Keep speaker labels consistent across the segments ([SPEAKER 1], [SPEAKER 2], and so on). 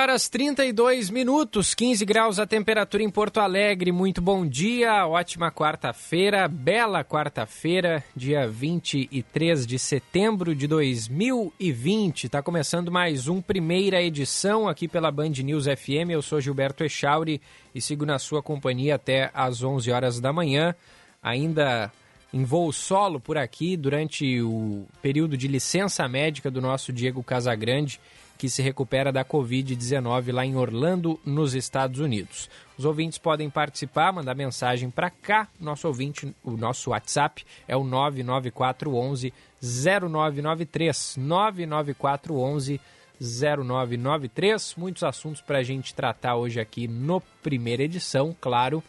[SPEAKER 1] Horas 32 minutos, 15 graus a temperatura em Porto Alegre. Muito bom dia, ótima quarta-feira, bela quarta-feira, dia 23 de setembro de 2020. Está começando mais um primeira edição aqui pela Band News FM. Eu sou Gilberto Echauri e sigo na sua companhia até às 11 horas da manhã. Ainda em voo solo por aqui durante o período de licença médica do nosso Diego Casagrande que se recupera da Covid-19 lá em Orlando, nos Estados Unidos. Os ouvintes podem participar, mandar mensagem para cá. Nosso ouvinte, o nosso WhatsApp é o 99411 0993. 99411 0993. Muitos assuntos para a gente tratar hoje aqui no primeira edição, claro.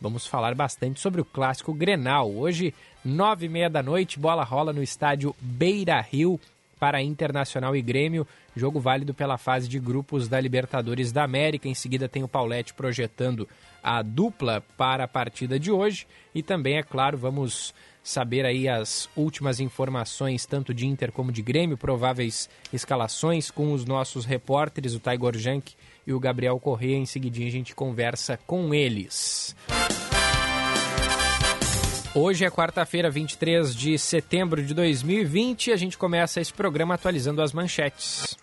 [SPEAKER 1] Vamos falar bastante sobre o clássico Grenal. Hoje, nove e meia da noite, bola rola no estádio Beira Rio para Internacional e Grêmio, jogo válido pela fase de grupos da Libertadores da América. Em seguida tem o Paulette projetando a dupla para a partida de hoje e também, é claro, vamos saber aí as últimas informações tanto de Inter como de Grêmio, prováveis escalações com os nossos repórteres, o Taigor Jank e o Gabriel Corrêa. Em seguidinho a gente conversa com eles. Hoje é quarta-feira, 23 de setembro de 2020 e a gente começa esse programa atualizando as manchetes.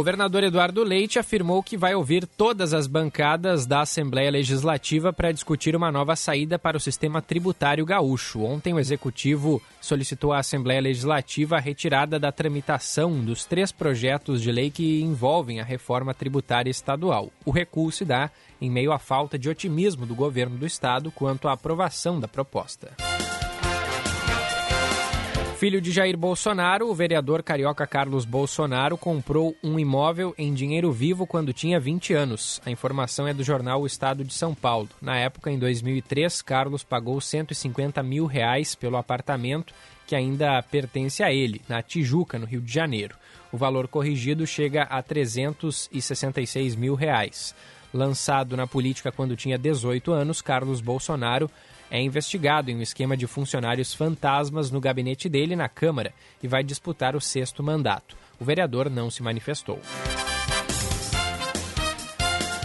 [SPEAKER 1] Governador Eduardo Leite afirmou que vai ouvir todas as bancadas da Assembleia Legislativa para discutir uma nova saída para o sistema tributário gaúcho. Ontem, o executivo solicitou à Assembleia Legislativa a retirada da tramitação dos três projetos de lei que envolvem a reforma tributária estadual. O recuo se dá em meio à falta de otimismo do governo do estado quanto à aprovação da proposta. Filho de Jair Bolsonaro, o vereador carioca Carlos Bolsonaro comprou um imóvel em dinheiro vivo quando tinha 20 anos. A informação é do jornal O Estado de São Paulo. Na época, em 2003, Carlos pagou 150 mil reais pelo apartamento que ainda pertence a ele, na Tijuca, no Rio de Janeiro. O valor corrigido chega a 366 mil reais. Lançado na política quando tinha 18 anos, Carlos Bolsonaro é investigado em um esquema de funcionários fantasmas no gabinete dele na Câmara e vai disputar o sexto mandato. O vereador não se manifestou.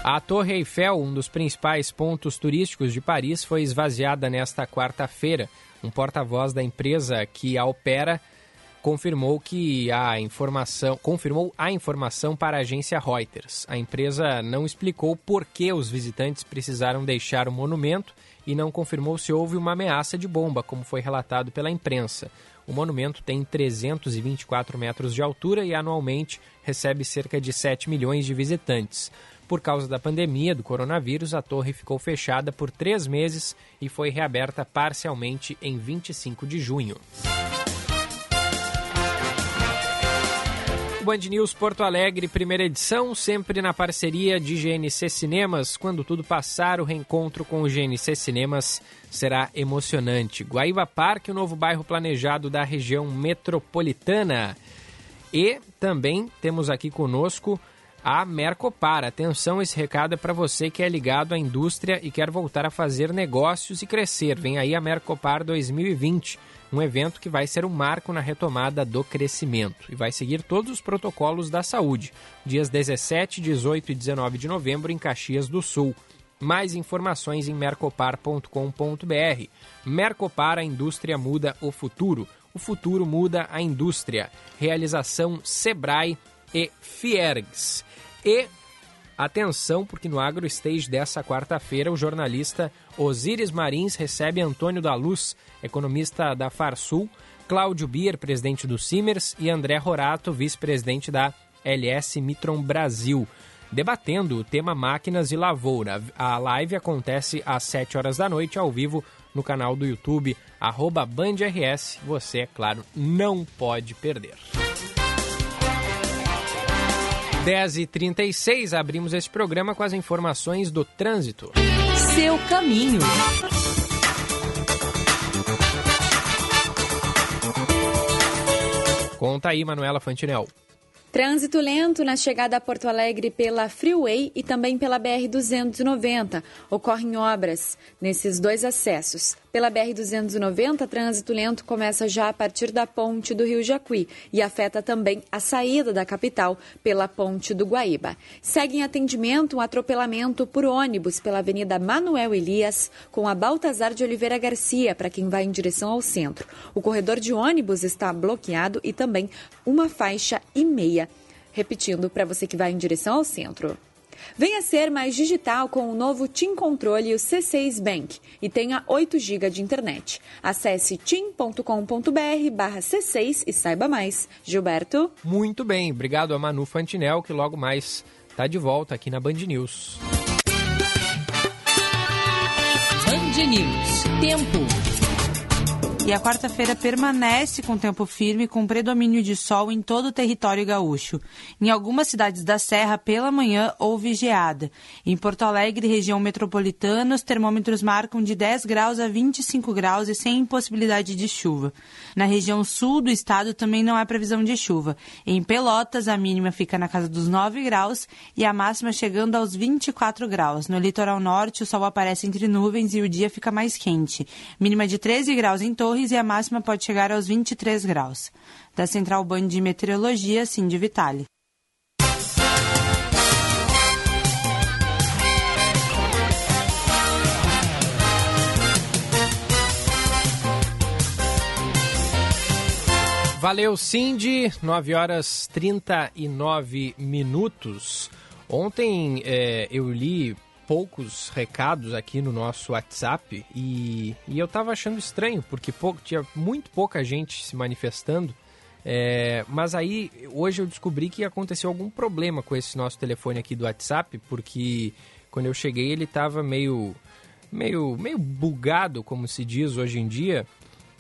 [SPEAKER 1] A Torre Eiffel, um dos principais pontos turísticos de Paris, foi esvaziada nesta quarta-feira. Um porta-voz da empresa que a opera confirmou que a informação confirmou a informação para a agência Reuters. A empresa não explicou por que os visitantes precisaram deixar o monumento e não confirmou se houve uma ameaça de bomba, como foi relatado pela imprensa. O monumento tem 324 metros de altura e anualmente recebe cerca de 7 milhões de visitantes. Por causa da pandemia do coronavírus, a torre ficou fechada por três meses e foi reaberta parcialmente em 25 de junho. Band News Porto Alegre, primeira edição, sempre na parceria de GNC Cinemas. Quando tudo passar, o reencontro com o GNC Cinemas será emocionante. Guaíba Parque, o novo bairro planejado da região metropolitana. E também temos aqui conosco a Mercopar. Atenção, esse recado é para você que é ligado à indústria e quer voltar a fazer negócios e crescer. Vem aí a Mercopar 2020 um evento que vai ser um marco na retomada do crescimento e vai seguir todos os protocolos da saúde, dias 17, 18 e 19 de novembro em Caxias do Sul. Mais informações em mercopar.com.br. Mercopar, a indústria muda o futuro. O futuro muda a indústria. Realização Sebrae e Fiergs. E Atenção, porque no AgroStage dessa quarta-feira, o jornalista Osíris Marins recebe Antônio da Luz, economista da Farsul, Cláudio Bier, presidente do Simers, e André Rorato, vice-presidente da LS Mitron Brasil, debatendo o tema máquinas e lavoura. A live acontece às 7 horas da noite, ao vivo, no canal do YouTube, arroba BandRS. Você, é claro, não pode perder. 10h36, abrimos esse programa com as informações do trânsito.
[SPEAKER 2] Seu caminho.
[SPEAKER 1] Conta aí, Manuela Fantinel.
[SPEAKER 3] Trânsito lento na chegada a Porto Alegre pela Freeway e também pela BR-290. Ocorrem obras nesses dois acessos. Pela BR-290, trânsito lento começa já a partir da ponte do Rio Jacuí e afeta também a saída da capital pela ponte do Guaíba. Segue em atendimento um atropelamento por ônibus pela Avenida Manuel Elias com a Baltazar de Oliveira Garcia para quem vai em direção ao centro. O corredor de ônibus está bloqueado e também uma faixa e meia. Repetindo para você que vai em direção ao centro. Venha ser mais digital com o novo TIM Controle e o C6 Bank e tenha 8 GB de internet. Acesse tim.com.br barra C6 e saiba mais. Gilberto?
[SPEAKER 1] Muito bem, obrigado a Manu Fantinel, que logo mais está de volta aqui na Band News.
[SPEAKER 2] Band News. Tempo.
[SPEAKER 4] E a quarta-feira permanece com tempo firme, com predomínio de sol em todo o território gaúcho. Em algumas cidades da Serra, pela manhã, houve geada. Em Porto Alegre, região metropolitana, os termômetros marcam de 10 graus a 25 graus e sem possibilidade de chuva. Na região sul do estado também não há previsão de chuva. Em Pelotas, a mínima fica na casa dos 9 graus e a máxima chegando aos 24 graus. No litoral norte, o sol aparece entre nuvens e o dia fica mais quente. Mínima de 13 graus em Torres Torres e a máxima pode chegar aos 23 graus. Da Central Band de Meteorologia, Cindy Vitale.
[SPEAKER 1] Valeu, Cindy. 9 horas 39 minutos. Ontem é, eu li poucos recados aqui no nosso WhatsApp e, e eu tava achando estranho, porque pouco, tinha muito pouca gente se manifestando. É, mas aí, hoje eu descobri que aconteceu algum problema com esse nosso telefone aqui do WhatsApp, porque quando eu cheguei ele tava meio, meio, meio bugado, como se diz hoje em dia.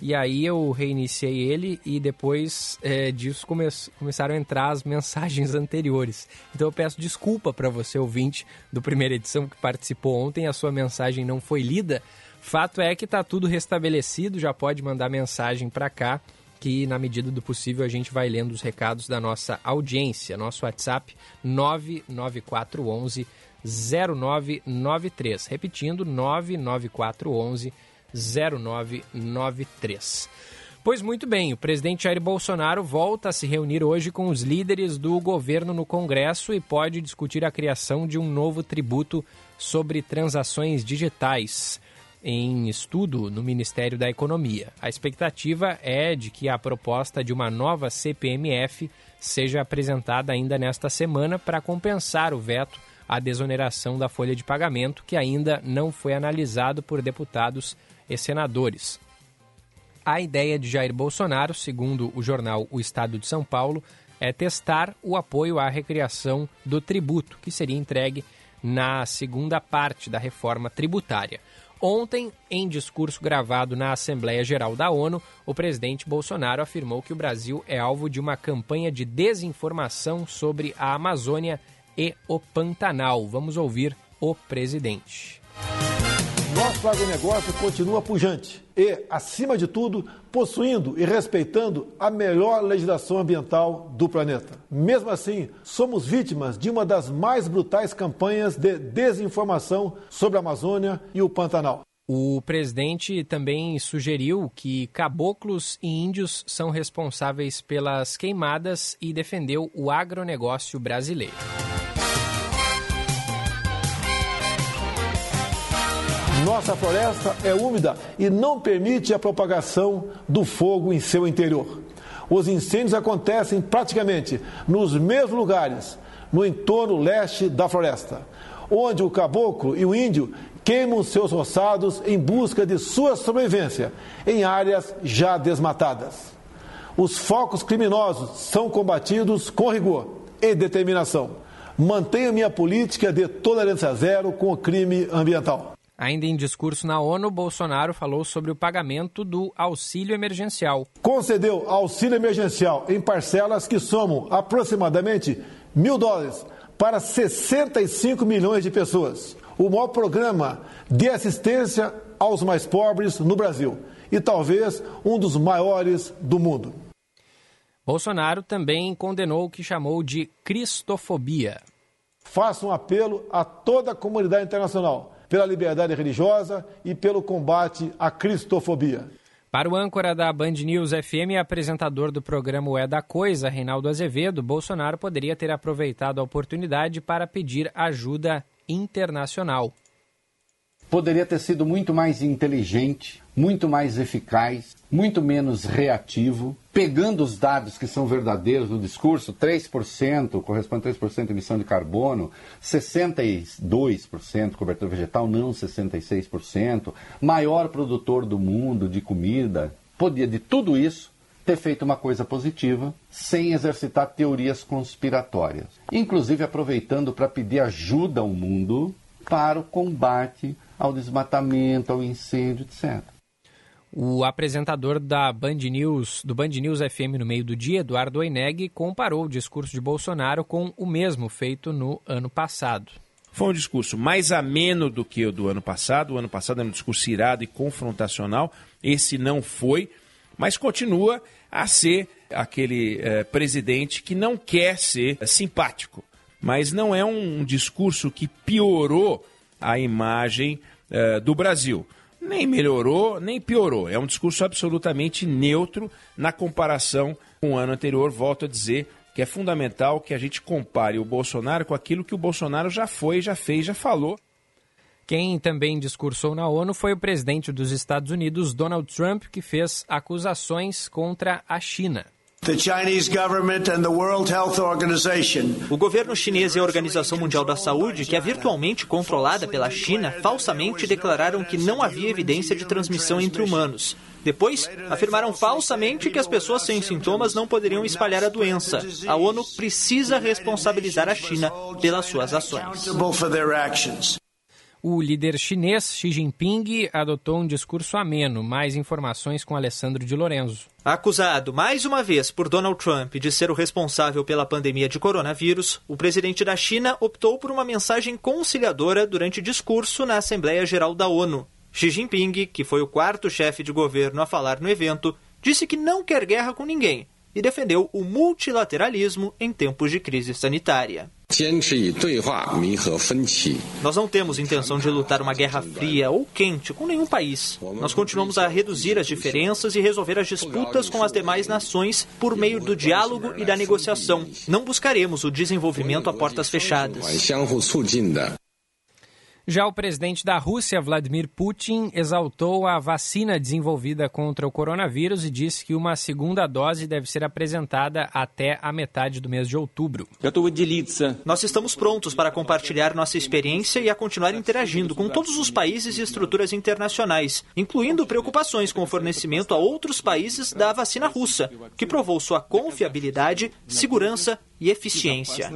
[SPEAKER 1] E aí eu reiniciei ele e depois é, disso come começaram a entrar as mensagens anteriores. Então eu peço desculpa para você, ouvinte do primeira edição que participou ontem, a sua mensagem não foi lida. Fato é que está tudo restabelecido, já pode mandar mensagem para cá, que na medida do possível a gente vai lendo os recados da nossa audiência. Nosso WhatsApp 99411 0993. Repetindo, 99411 0993. Pois muito bem, o presidente Jair Bolsonaro volta a se reunir hoje com os líderes do governo no Congresso e pode discutir a criação de um novo tributo sobre transações digitais em estudo no Ministério da Economia. A expectativa é de que a proposta de uma nova CPMF seja apresentada ainda nesta semana para compensar o veto à desoneração da folha de pagamento, que ainda não foi analisado por deputados e senadores. A ideia de Jair Bolsonaro, segundo o jornal O Estado de São Paulo, é testar o apoio à recriação do tributo, que seria entregue na segunda parte da reforma tributária. Ontem, em discurso gravado na Assembleia Geral da ONU, o presidente Bolsonaro afirmou que o Brasil é alvo de uma campanha de desinformação sobre a Amazônia e o Pantanal. Vamos ouvir o presidente.
[SPEAKER 5] Nosso agronegócio continua pujante e, acima de tudo, possuindo e respeitando a melhor legislação ambiental do planeta. Mesmo assim, somos vítimas de uma das mais brutais campanhas de desinformação sobre a Amazônia e o Pantanal.
[SPEAKER 1] O presidente também sugeriu que caboclos e índios são responsáveis pelas queimadas e defendeu o agronegócio brasileiro.
[SPEAKER 5] Nossa floresta é úmida e não permite a propagação do fogo em seu interior. Os incêndios acontecem praticamente nos mesmos lugares, no entorno leste da floresta, onde o caboclo e o índio queimam seus roçados em busca de sua sobrevivência em áreas já desmatadas. Os focos criminosos são combatidos com rigor e determinação. Mantenho minha política de tolerância zero com o crime ambiental.
[SPEAKER 1] Ainda em discurso na ONU, Bolsonaro falou sobre o pagamento do auxílio emergencial.
[SPEAKER 5] Concedeu auxílio emergencial em parcelas que somam aproximadamente mil dólares para 65 milhões de pessoas. O maior programa de assistência aos mais pobres no Brasil e talvez um dos maiores do mundo.
[SPEAKER 1] Bolsonaro também condenou o que chamou de cristofobia.
[SPEAKER 5] Faço um apelo a toda a comunidade internacional pela liberdade religiosa e pelo combate à cristofobia.
[SPEAKER 1] Para o âncora da Band News FM e apresentador do programa É da Coisa, Reinaldo Azevedo, Bolsonaro poderia ter aproveitado a oportunidade para pedir ajuda internacional.
[SPEAKER 6] Poderia ter sido muito mais inteligente, muito mais eficaz, muito menos reativo, pegando os dados que são verdadeiros no discurso, 3%, corresponde a 3% de emissão de carbono, 62% cobertura vegetal, não 66%, maior produtor do mundo de comida, podia de tudo isso ter feito uma coisa positiva sem exercitar teorias conspiratórias. Inclusive aproveitando para pedir ajuda ao mundo para o combate ao desmatamento, ao incêndio, etc.
[SPEAKER 1] O apresentador da Band News, do Band News FM no meio do dia, Eduardo Oineg, comparou o discurso de Bolsonaro com o mesmo feito no ano passado.
[SPEAKER 7] Foi um discurso mais ameno do que o do ano passado. O ano passado era um discurso irado e confrontacional. Esse não foi, mas continua a ser aquele eh, presidente que não quer ser simpático. Mas não é um discurso que piorou a imagem eh, do Brasil nem melhorou, nem piorou. É um discurso absolutamente neutro na comparação com o ano anterior. Volto a dizer que é fundamental que a gente compare o Bolsonaro com aquilo que o Bolsonaro já foi, já fez, já falou.
[SPEAKER 1] Quem também discursou na ONU foi o presidente dos Estados Unidos, Donald Trump, que fez acusações contra a China.
[SPEAKER 8] O governo chinês e a Organização Mundial da Saúde, que é virtualmente controlada pela China, falsamente declararam que não havia evidência de transmissão entre humanos. Depois, afirmaram falsamente que as pessoas sem sintomas não poderiam espalhar a doença. A ONU precisa responsabilizar a China pelas suas ações.
[SPEAKER 1] O líder chinês Xi Jinping adotou um discurso ameno. Mais informações com Alessandro de Lorenzo.
[SPEAKER 8] Acusado mais uma vez por Donald Trump de ser o responsável pela pandemia de coronavírus, o presidente da China optou por uma mensagem conciliadora durante discurso na Assembleia Geral da ONU. Xi Jinping, que foi o quarto chefe de governo a falar no evento, disse que não quer guerra com ninguém e defendeu o multilateralismo em tempos de crise sanitária. Nós não temos intenção de lutar uma guerra fria ou quente com nenhum país. Nós continuamos a reduzir as diferenças e resolver as disputas com as demais nações por meio do diálogo e da negociação. Não buscaremos o desenvolvimento a portas fechadas.
[SPEAKER 1] Já o presidente da Rússia, Vladimir Putin, exaltou a vacina desenvolvida contra o coronavírus e disse que uma segunda dose deve ser apresentada até a metade do mês de outubro.
[SPEAKER 8] Nós estamos prontos para compartilhar nossa experiência e a continuar interagindo com todos os países e estruturas internacionais, incluindo preocupações com o fornecimento a outros países da vacina russa, que provou sua confiabilidade, segurança e eficiência.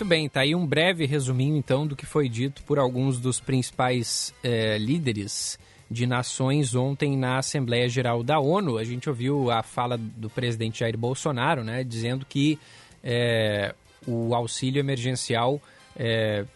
[SPEAKER 1] Muito bem, tá aí um breve resuminho então do que foi dito por alguns dos principais eh, líderes de nações ontem na Assembleia Geral da ONU. A gente ouviu a fala do presidente Jair Bolsonaro, né, dizendo que eh, o auxílio emergencial eh,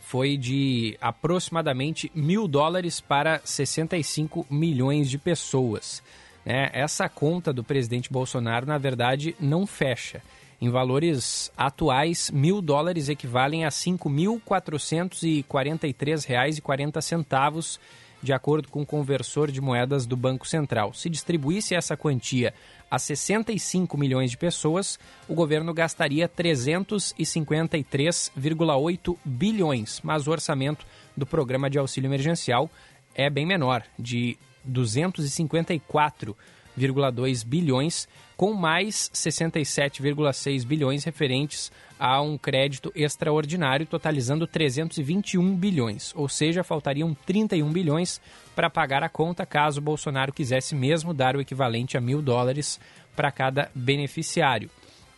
[SPEAKER 1] foi de aproximadamente mil dólares para 65 milhões de pessoas. Né? Essa conta do presidente Bolsonaro, na verdade, não fecha. Em valores atuais, mil dólares equivalem a R$ 5.443,40, de acordo com o conversor de moedas do Banco Central. Se distribuísse essa quantia a 65 milhões de pessoas, o governo gastaria 353,8 bilhões, mas o orçamento do programa de auxílio emergencial é bem menor, de 254 1,2 bilhões, com mais 67,6 bilhões referentes a um crédito extraordinário, totalizando 321 bilhões, ou seja, faltariam 31 bilhões para pagar a conta caso Bolsonaro quisesse mesmo dar o equivalente a mil dólares para cada beneficiário.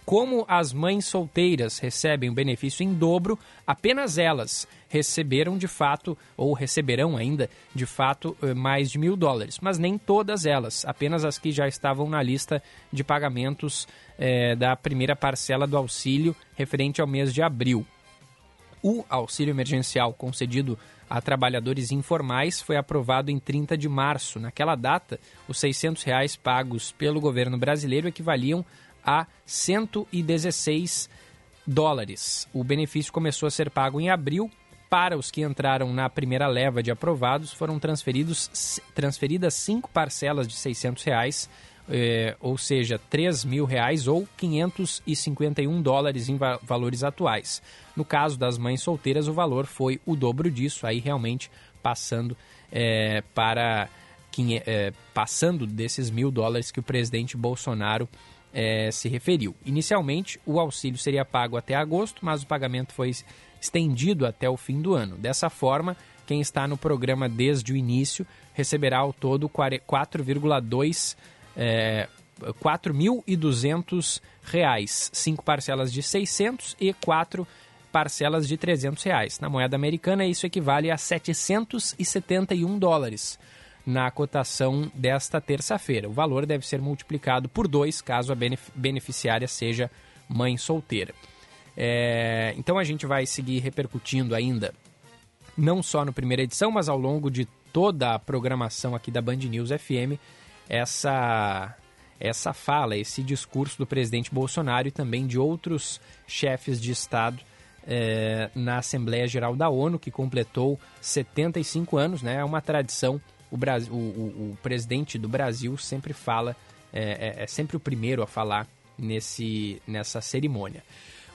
[SPEAKER 1] Como as mães solteiras recebem o benefício em dobro, apenas elas receberam de fato, ou receberão ainda de fato, eh, mais de mil dólares. Mas nem todas elas, apenas as que já estavam na lista de pagamentos eh, da primeira parcela do auxílio referente ao mês de abril. O auxílio emergencial concedido a trabalhadores informais foi aprovado em 30 de março. Naquela data, os 600 reais pagos pelo governo brasileiro equivaliam a 116 dólares. O benefício começou a ser pago em abril. Para os que entraram na primeira leva de aprovados, foram transferidos, transferidas cinco parcelas de 600 reais, eh, ou seja, 3 mil reais ou 551 dólares em va valores atuais. No caso das mães solteiras, o valor foi o dobro disso, aí realmente passando eh, para eh, passando desses mil dólares que o presidente Bolsonaro é, se referiu. Inicialmente, o auxílio seria pago até agosto, mas o pagamento foi estendido até o fim do ano. Dessa forma, quem está no programa desde o início receberá ao todo 4,2 é, 4.200 reais, cinco parcelas de 600 e quatro parcelas de 300 reais. Na moeda americana, isso equivale a 771 dólares na cotação desta terça-feira. O valor deve ser multiplicado por dois caso a beneficiária seja mãe solteira. É, então a gente vai seguir repercutindo ainda, não só no primeira edição, mas ao longo de toda a programação aqui da Band News FM, essa, essa fala, esse discurso do presidente Bolsonaro e também de outros chefes de Estado é, na Assembleia Geral da ONU, que completou 75 anos, né? É uma tradição o, Brasil, o, o, o presidente do Brasil sempre fala, é, é, é sempre o primeiro a falar nesse, nessa cerimônia.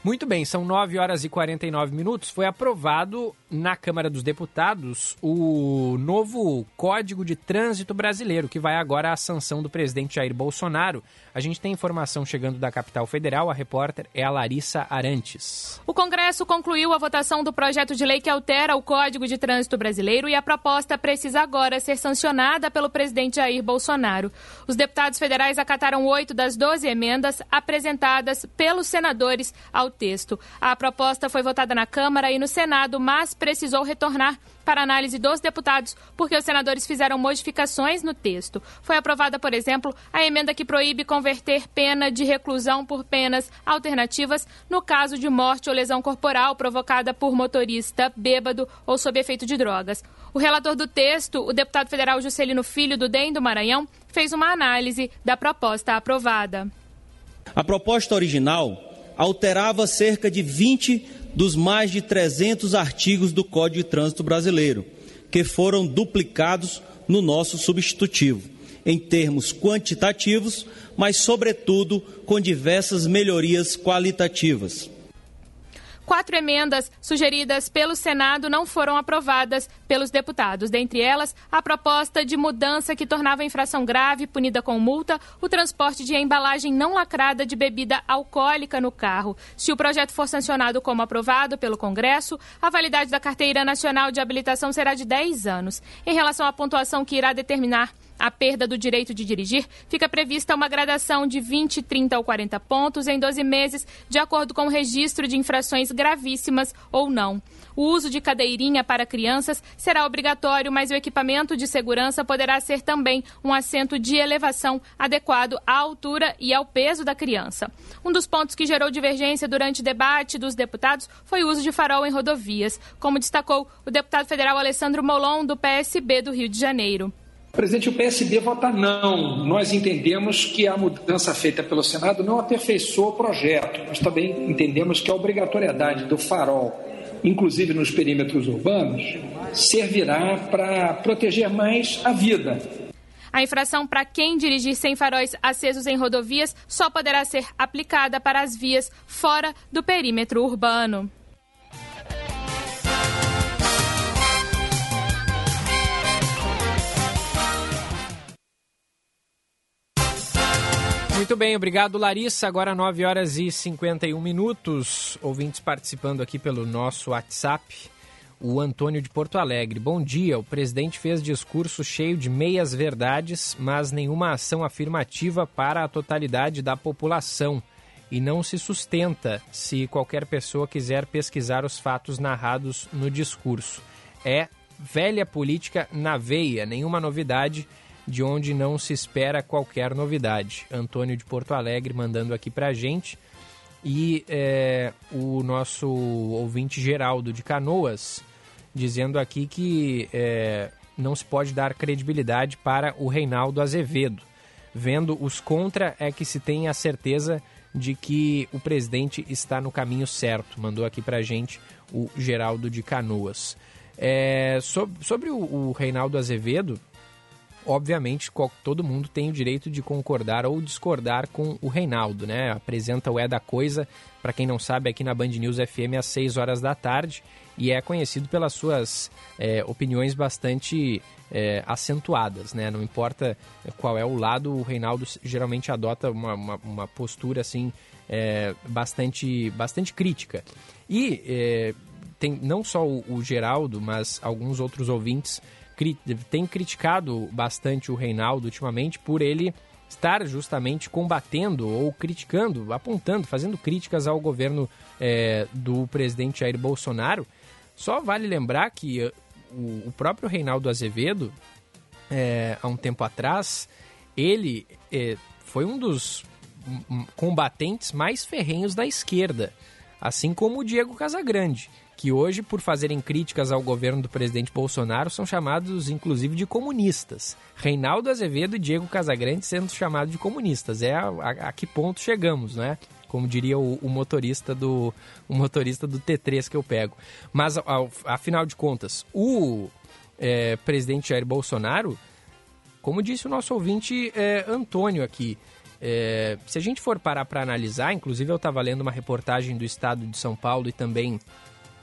[SPEAKER 1] Muito bem, são 9 horas e 49 minutos. Foi aprovado na Câmara dos Deputados o novo Código de Trânsito Brasileiro, que vai agora à sanção do presidente Jair Bolsonaro. A gente tem informação chegando da capital federal. A repórter é a Larissa Arantes.
[SPEAKER 9] O Congresso concluiu a votação do projeto de lei que altera o Código de Trânsito Brasileiro e a proposta precisa agora ser sancionada pelo presidente Jair Bolsonaro. Os deputados federais acataram oito das 12 emendas apresentadas pelos senadores ao texto. A proposta foi votada na Câmara e no Senado, mas precisou retornar para análise dos deputados, porque os senadores fizeram modificações no texto. Foi aprovada, por exemplo, a emenda que proíbe converter pena de reclusão por penas alternativas no caso de morte ou lesão corporal provocada por motorista bêbado ou sob efeito de drogas. O relator do texto, o deputado federal Juscelino Filho do DEM do Maranhão, fez uma análise da proposta aprovada.
[SPEAKER 10] A proposta original alterava cerca de 20 dos mais de 300 artigos do Código de Trânsito Brasileiro, que foram duplicados no nosso substitutivo, em termos quantitativos, mas, sobretudo, com diversas melhorias qualitativas.
[SPEAKER 9] Quatro emendas sugeridas pelo Senado não foram aprovadas pelos deputados. Dentre elas, a proposta de mudança que tornava a infração grave, punida com multa, o transporte de embalagem não lacrada de bebida alcoólica no carro. Se o projeto for sancionado como aprovado pelo Congresso, a validade da Carteira Nacional de Habilitação será de 10 anos. Em relação à pontuação que irá determinar a perda do direito de dirigir, fica prevista uma gradação de 20, 30 ou 40 pontos em 12 meses, de acordo com o registro de infrações gravíssimas ou não. O uso de cadeirinha para crianças será obrigatório, mas o equipamento de segurança poderá ser também um assento de elevação adequado à altura e ao peso da criança. Um dos pontos que gerou divergência durante o debate dos deputados foi o uso de farol em rodovias, como destacou o deputado federal Alessandro Molon, do PSB do Rio de Janeiro.
[SPEAKER 11] Presidente, o PSB vota não. Nós entendemos que a mudança feita pelo Senado não aperfeiçoa o projeto. Nós também entendemos que a obrigatoriedade do farol, inclusive nos perímetros urbanos, servirá para proteger mais a vida.
[SPEAKER 9] A infração para quem dirigir sem faróis acesos em rodovias só poderá ser aplicada para as vias fora do perímetro urbano.
[SPEAKER 1] Muito bem, obrigado Larissa. Agora 9 horas e 51 minutos. Ouvintes participando aqui pelo nosso WhatsApp. O Antônio de Porto Alegre. Bom dia. O presidente fez discurso cheio de meias verdades, mas nenhuma ação afirmativa para a totalidade da população. E não se sustenta se qualquer pessoa quiser pesquisar os fatos narrados no discurso. É velha política na veia, nenhuma novidade de onde não se espera qualquer novidade. Antônio de Porto Alegre mandando aqui para a gente. E é, o nosso ouvinte Geraldo de Canoas dizendo aqui que é, não se pode dar credibilidade para o Reinaldo Azevedo. Vendo os contra é que se tem a certeza de que o presidente está no caminho certo. Mandou aqui para a gente o Geraldo de Canoas. É, sobre, sobre o, o Reinaldo Azevedo, obviamente, todo mundo tem o direito de concordar ou discordar com o Reinaldo, né? Apresenta o É da Coisa, para quem não sabe, aqui na Band News FM às 6 horas da tarde e é conhecido pelas suas é, opiniões bastante é, acentuadas, né? Não importa qual é o lado, o Reinaldo geralmente adota uma, uma, uma postura assim é, bastante, bastante crítica. E é, tem não só o, o Geraldo, mas alguns outros ouvintes tem criticado bastante o Reinaldo ultimamente por ele estar justamente combatendo ou criticando, apontando, fazendo críticas ao governo é, do presidente Jair Bolsonaro. Só vale lembrar que o, o próprio Reinaldo Azevedo, é, há um tempo atrás, ele é, foi um dos combatentes mais ferrenhos da esquerda, assim como o Diego Casagrande que hoje, por fazerem críticas ao governo do presidente Bolsonaro, são chamados inclusive de comunistas. Reinaldo Azevedo e Diego Casagrande sendo chamados de comunistas. É a, a, a que ponto chegamos, né? Como diria o, o, motorista do o motorista do T3 que eu pego. Mas, ao, afinal de contas, o é, presidente Jair Bolsonaro, como disse o nosso ouvinte é, Antônio aqui, é, se a gente for parar para analisar, inclusive eu estava lendo uma reportagem do Estado de São Paulo e também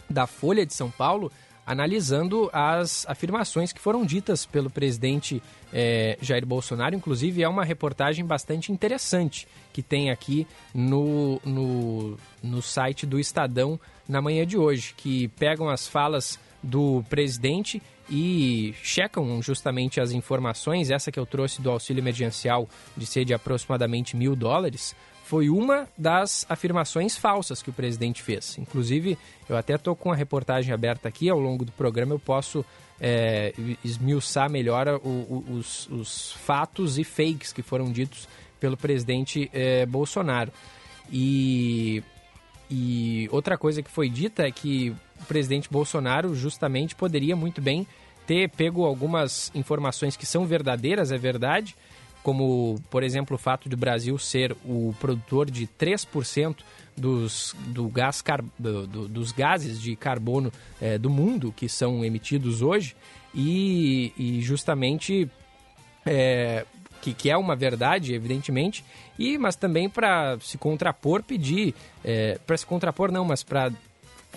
[SPEAKER 1] da Folha de São Paulo, analisando as afirmações que foram ditas pelo presidente eh, Jair Bolsonaro. Inclusive, é uma reportagem bastante interessante que tem aqui no, no, no site do Estadão na manhã de hoje, que pegam as falas do presidente e checam justamente as informações, essa que eu trouxe do auxílio emergencial de ser de aproximadamente mil dólares, foi uma das afirmações falsas que o presidente fez. Inclusive, eu até estou com a reportagem aberta aqui, ao longo do programa eu posso é, esmiuçar melhor o, o, os, os, fatos e fakes que foram ditos pelo presidente é, Bolsonaro. E, e outra coisa que foi dita é que o presidente Bolsonaro justamente poderia muito bem ter pego algumas informações que são verdadeiras, é verdade, como, por exemplo, o fato de o Brasil ser o produtor de 3% dos, do gás car, do, do, dos gases de carbono é, do mundo que são emitidos hoje e, e justamente é, que, que, é uma verdade, evidentemente, e mas também para se contrapor, pedir, é, para se contrapor não, mas para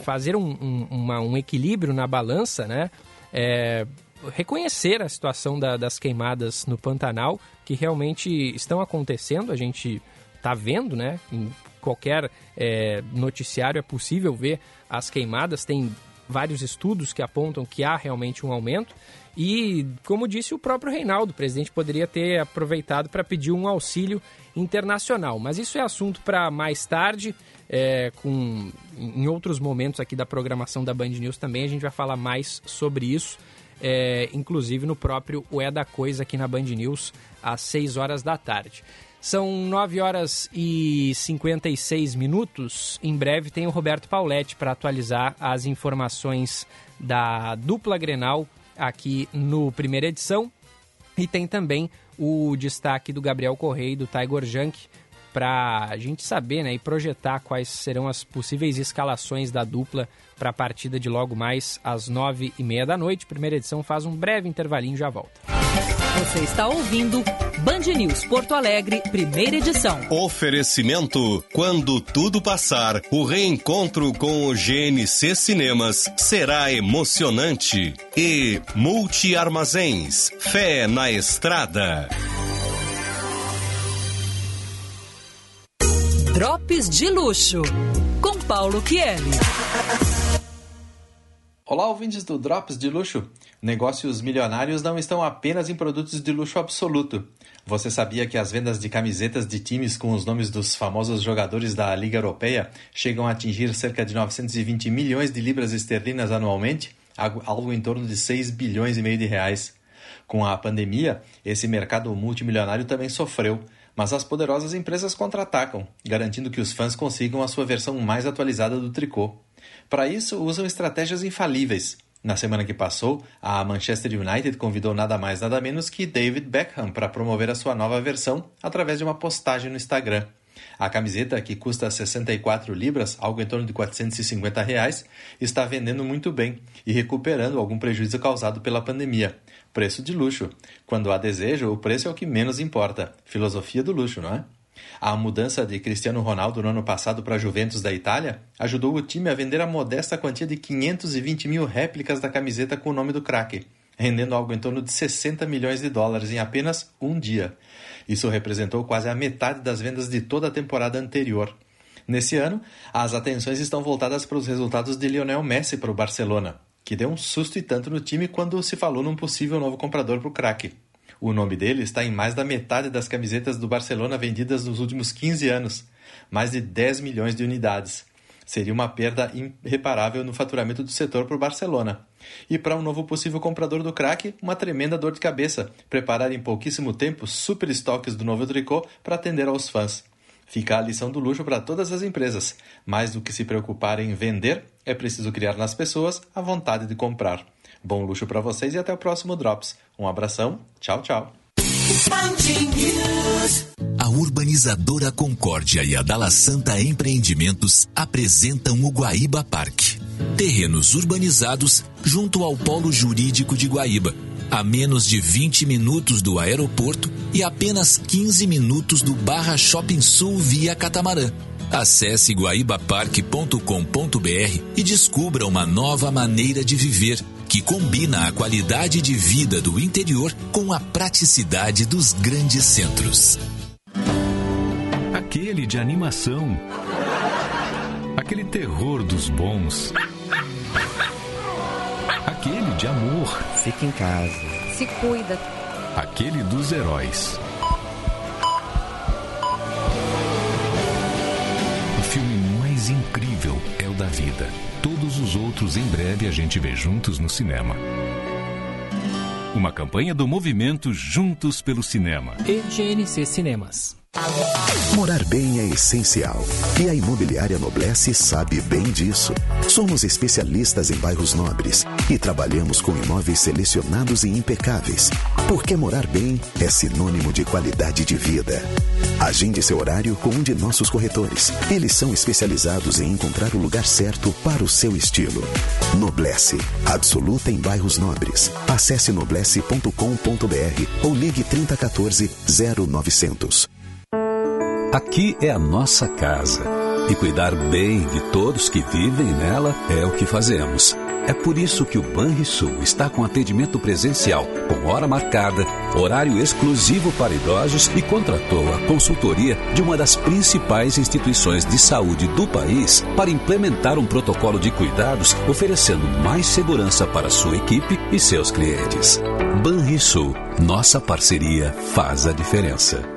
[SPEAKER 1] fazer um, um, uma, um equilíbrio na balança, né? É, reconhecer a situação da, das queimadas no Pantanal, que realmente estão acontecendo, a gente está vendo, né? Em qualquer é, noticiário é possível ver as queimadas, tem vários estudos que apontam que há realmente um aumento. E, como disse o próprio Reinaldo, o presidente poderia ter aproveitado para pedir um auxílio internacional. Mas isso é assunto para mais tarde, é, com, em outros momentos aqui da programação da Band News também a gente vai falar mais sobre isso é, inclusive no próprio O É da Coisa aqui na Band News, às 6 horas da tarde. São 9 horas e 56 minutos. Em breve tem o Roberto Pauletti para atualizar as informações da dupla Grenal aqui no primeira edição. E tem também o destaque do Gabriel Correia e do Tiger Junk para a gente saber né, e projetar quais serão as possíveis escalações da dupla para a partida de logo mais às nove e meia da noite. Primeira edição faz um breve intervalinho e já volta.
[SPEAKER 2] Você está ouvindo Band News Porto Alegre, primeira edição.
[SPEAKER 12] Oferecimento: quando tudo passar, o reencontro com o GNC Cinemas será emocionante. E Multi Armazéns, fé na estrada.
[SPEAKER 2] Drops de Luxo, com Paulo Kieli.
[SPEAKER 13] Olá, ouvintes do Drops de Luxo. Negócios milionários não estão apenas em produtos de luxo absoluto. Você sabia que as vendas de camisetas de times com os nomes dos famosos jogadores da Liga Europeia chegam a atingir cerca de 920 milhões de libras esterlinas anualmente? Algo em torno de 6 bilhões e meio de reais. Com a pandemia, esse mercado multimilionário também sofreu, mas as poderosas empresas contra-atacam, garantindo que os fãs consigam a sua versão mais atualizada do tricô. Para isso, usam estratégias infalíveis. Na semana que passou, a Manchester United convidou nada mais nada menos que David Beckham para promover a sua nova versão através de uma postagem no Instagram. A camiseta, que custa 64 libras, algo em torno de 450 reais, está vendendo muito bem e recuperando algum prejuízo causado pela pandemia. Preço de luxo. Quando há desejo, o preço é o que menos importa. Filosofia do luxo, não é? A mudança de Cristiano Ronaldo no ano passado para a Juventus da Itália ajudou o time a vender a modesta quantia de 520 mil réplicas da camiseta com o nome do craque, rendendo algo em torno de 60 milhões de dólares em apenas um dia. Isso representou quase a metade das vendas de toda a temporada anterior. Nesse ano, as atenções estão voltadas para os resultados de Lionel Messi para o Barcelona, que deu um susto e tanto no time quando se falou num possível novo comprador para o craque. O nome dele está em mais da metade das camisetas do Barcelona vendidas nos últimos 15 anos, mais de 10 milhões de unidades. Seria uma perda irreparável no faturamento do setor para o Barcelona. E para um novo possível comprador do craque, uma tremenda dor de cabeça, preparar em pouquíssimo tempo super estoques do novo tricô para atender aos fãs. Fica a lição do luxo para todas as empresas. Mais do que se preocupar em vender, é preciso criar nas pessoas a vontade de comprar. Bom luxo para vocês e até o próximo Drops. Um abração, tchau, tchau.
[SPEAKER 14] A urbanizadora Concórdia e a Dala Santa Empreendimentos apresentam o Guaíba Parque. Terrenos urbanizados junto ao Polo Jurídico de Guaíba, a menos de 20 minutos do aeroporto e apenas 15 minutos do Barra Shopping Sul via catamarã. Acesse guaibaparque.com.br e descubra uma nova maneira de viver que combina a qualidade de vida do interior com a praticidade dos grandes centros.
[SPEAKER 15] Aquele de animação. Aquele terror dos bons. Aquele de amor.
[SPEAKER 16] Fica em casa.
[SPEAKER 17] Se cuida.
[SPEAKER 15] Aquele dos heróis. O filme mais incrível vida Todos os outros em breve a gente vê juntos no cinema. Uma campanha do movimento Juntos pelo Cinema.
[SPEAKER 1] E GNC Cinemas.
[SPEAKER 18] Morar bem é essencial. E a Imobiliária Noblesse sabe bem disso. Somos especialistas em bairros nobres e trabalhamos com imóveis selecionados e impecáveis. Porque morar bem é sinônimo de qualidade de vida. Agende seu horário com um de nossos corretores. Eles são especializados em encontrar o lugar certo para o seu estilo. Noblesse, absoluta em bairros nobres. Acesse noblesse.com.br ou ligue 3014 0900.
[SPEAKER 19] Aqui é a nossa casa. E cuidar bem de todos que vivem nela é o que fazemos. É por isso que o Banrisul está com atendimento presencial, com hora marcada, horário exclusivo para idosos e contratou a consultoria de uma das principais instituições de saúde do país para implementar um protocolo de cuidados oferecendo mais segurança para sua equipe e seus clientes. Banrisul, nossa parceria faz a diferença.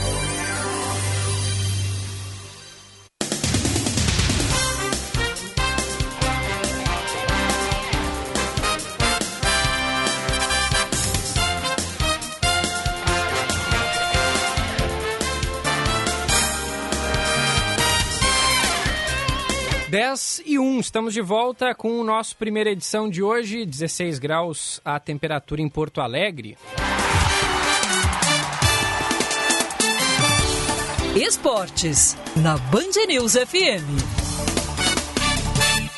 [SPEAKER 1] 10 e 1, estamos de volta com o nosso primeira edição de hoje, 16 graus a temperatura em Porto Alegre.
[SPEAKER 2] Esportes, na Band News FM.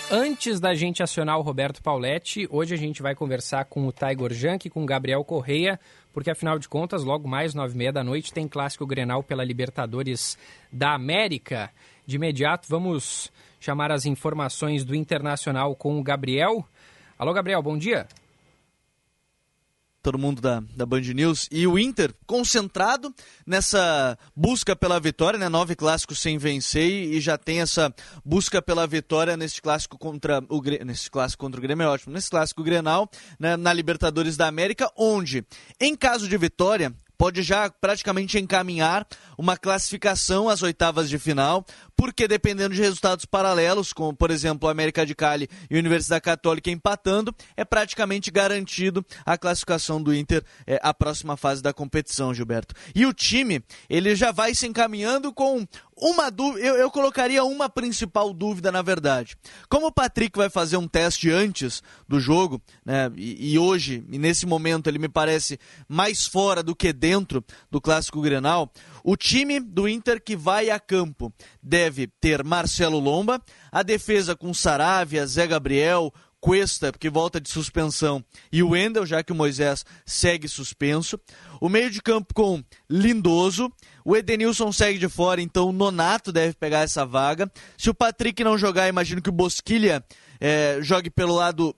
[SPEAKER 1] Antes da gente acionar o Roberto Pauletti, hoje a gente vai conversar com o Tiger Junk e com o Gabriel Correia, porque afinal de contas, logo mais nove e meia da noite tem clássico Grenal pela Libertadores da América. De imediato, vamos chamar as informações do Internacional com o Gabriel. Alô, Gabriel, bom dia
[SPEAKER 16] todo mundo da, da Band News. E o Inter concentrado nessa busca pela vitória, né? Nove clássicos sem vencer e já tem essa busca pela vitória nesse clássico contra o nesse clássico contra o Grêmio é ótimo, nesse clássico Grenal, né? na Libertadores da América, onde em caso de vitória pode já praticamente encaminhar uma classificação às oitavas de final, porque dependendo de resultados paralelos, como por exemplo América de Cali e Universidade Católica empatando, é praticamente garantido a classificação do Inter é, à próxima fase da competição, Gilberto. E o time, ele já vai se encaminhando com uma dúvida, eu, eu, colocaria uma principal dúvida na verdade. Como o Patrick vai fazer um teste antes do jogo, né, e, e, hoje, e nesse momento, ele me parece mais fora do que dentro do Clássico Grenal, o time do Inter que vai a campo deve ter Marcelo Lomba, a defesa com Saravia, Zé Gabriel, Cuesta, que volta de suspensão, e o Wendel, já que o Moisés segue suspenso. O meio de campo com Lindoso. O Edenilson segue de fora, então o Nonato deve pegar essa vaga. Se o Patrick não jogar, imagino que o Bosquilha é, jogue pelo lado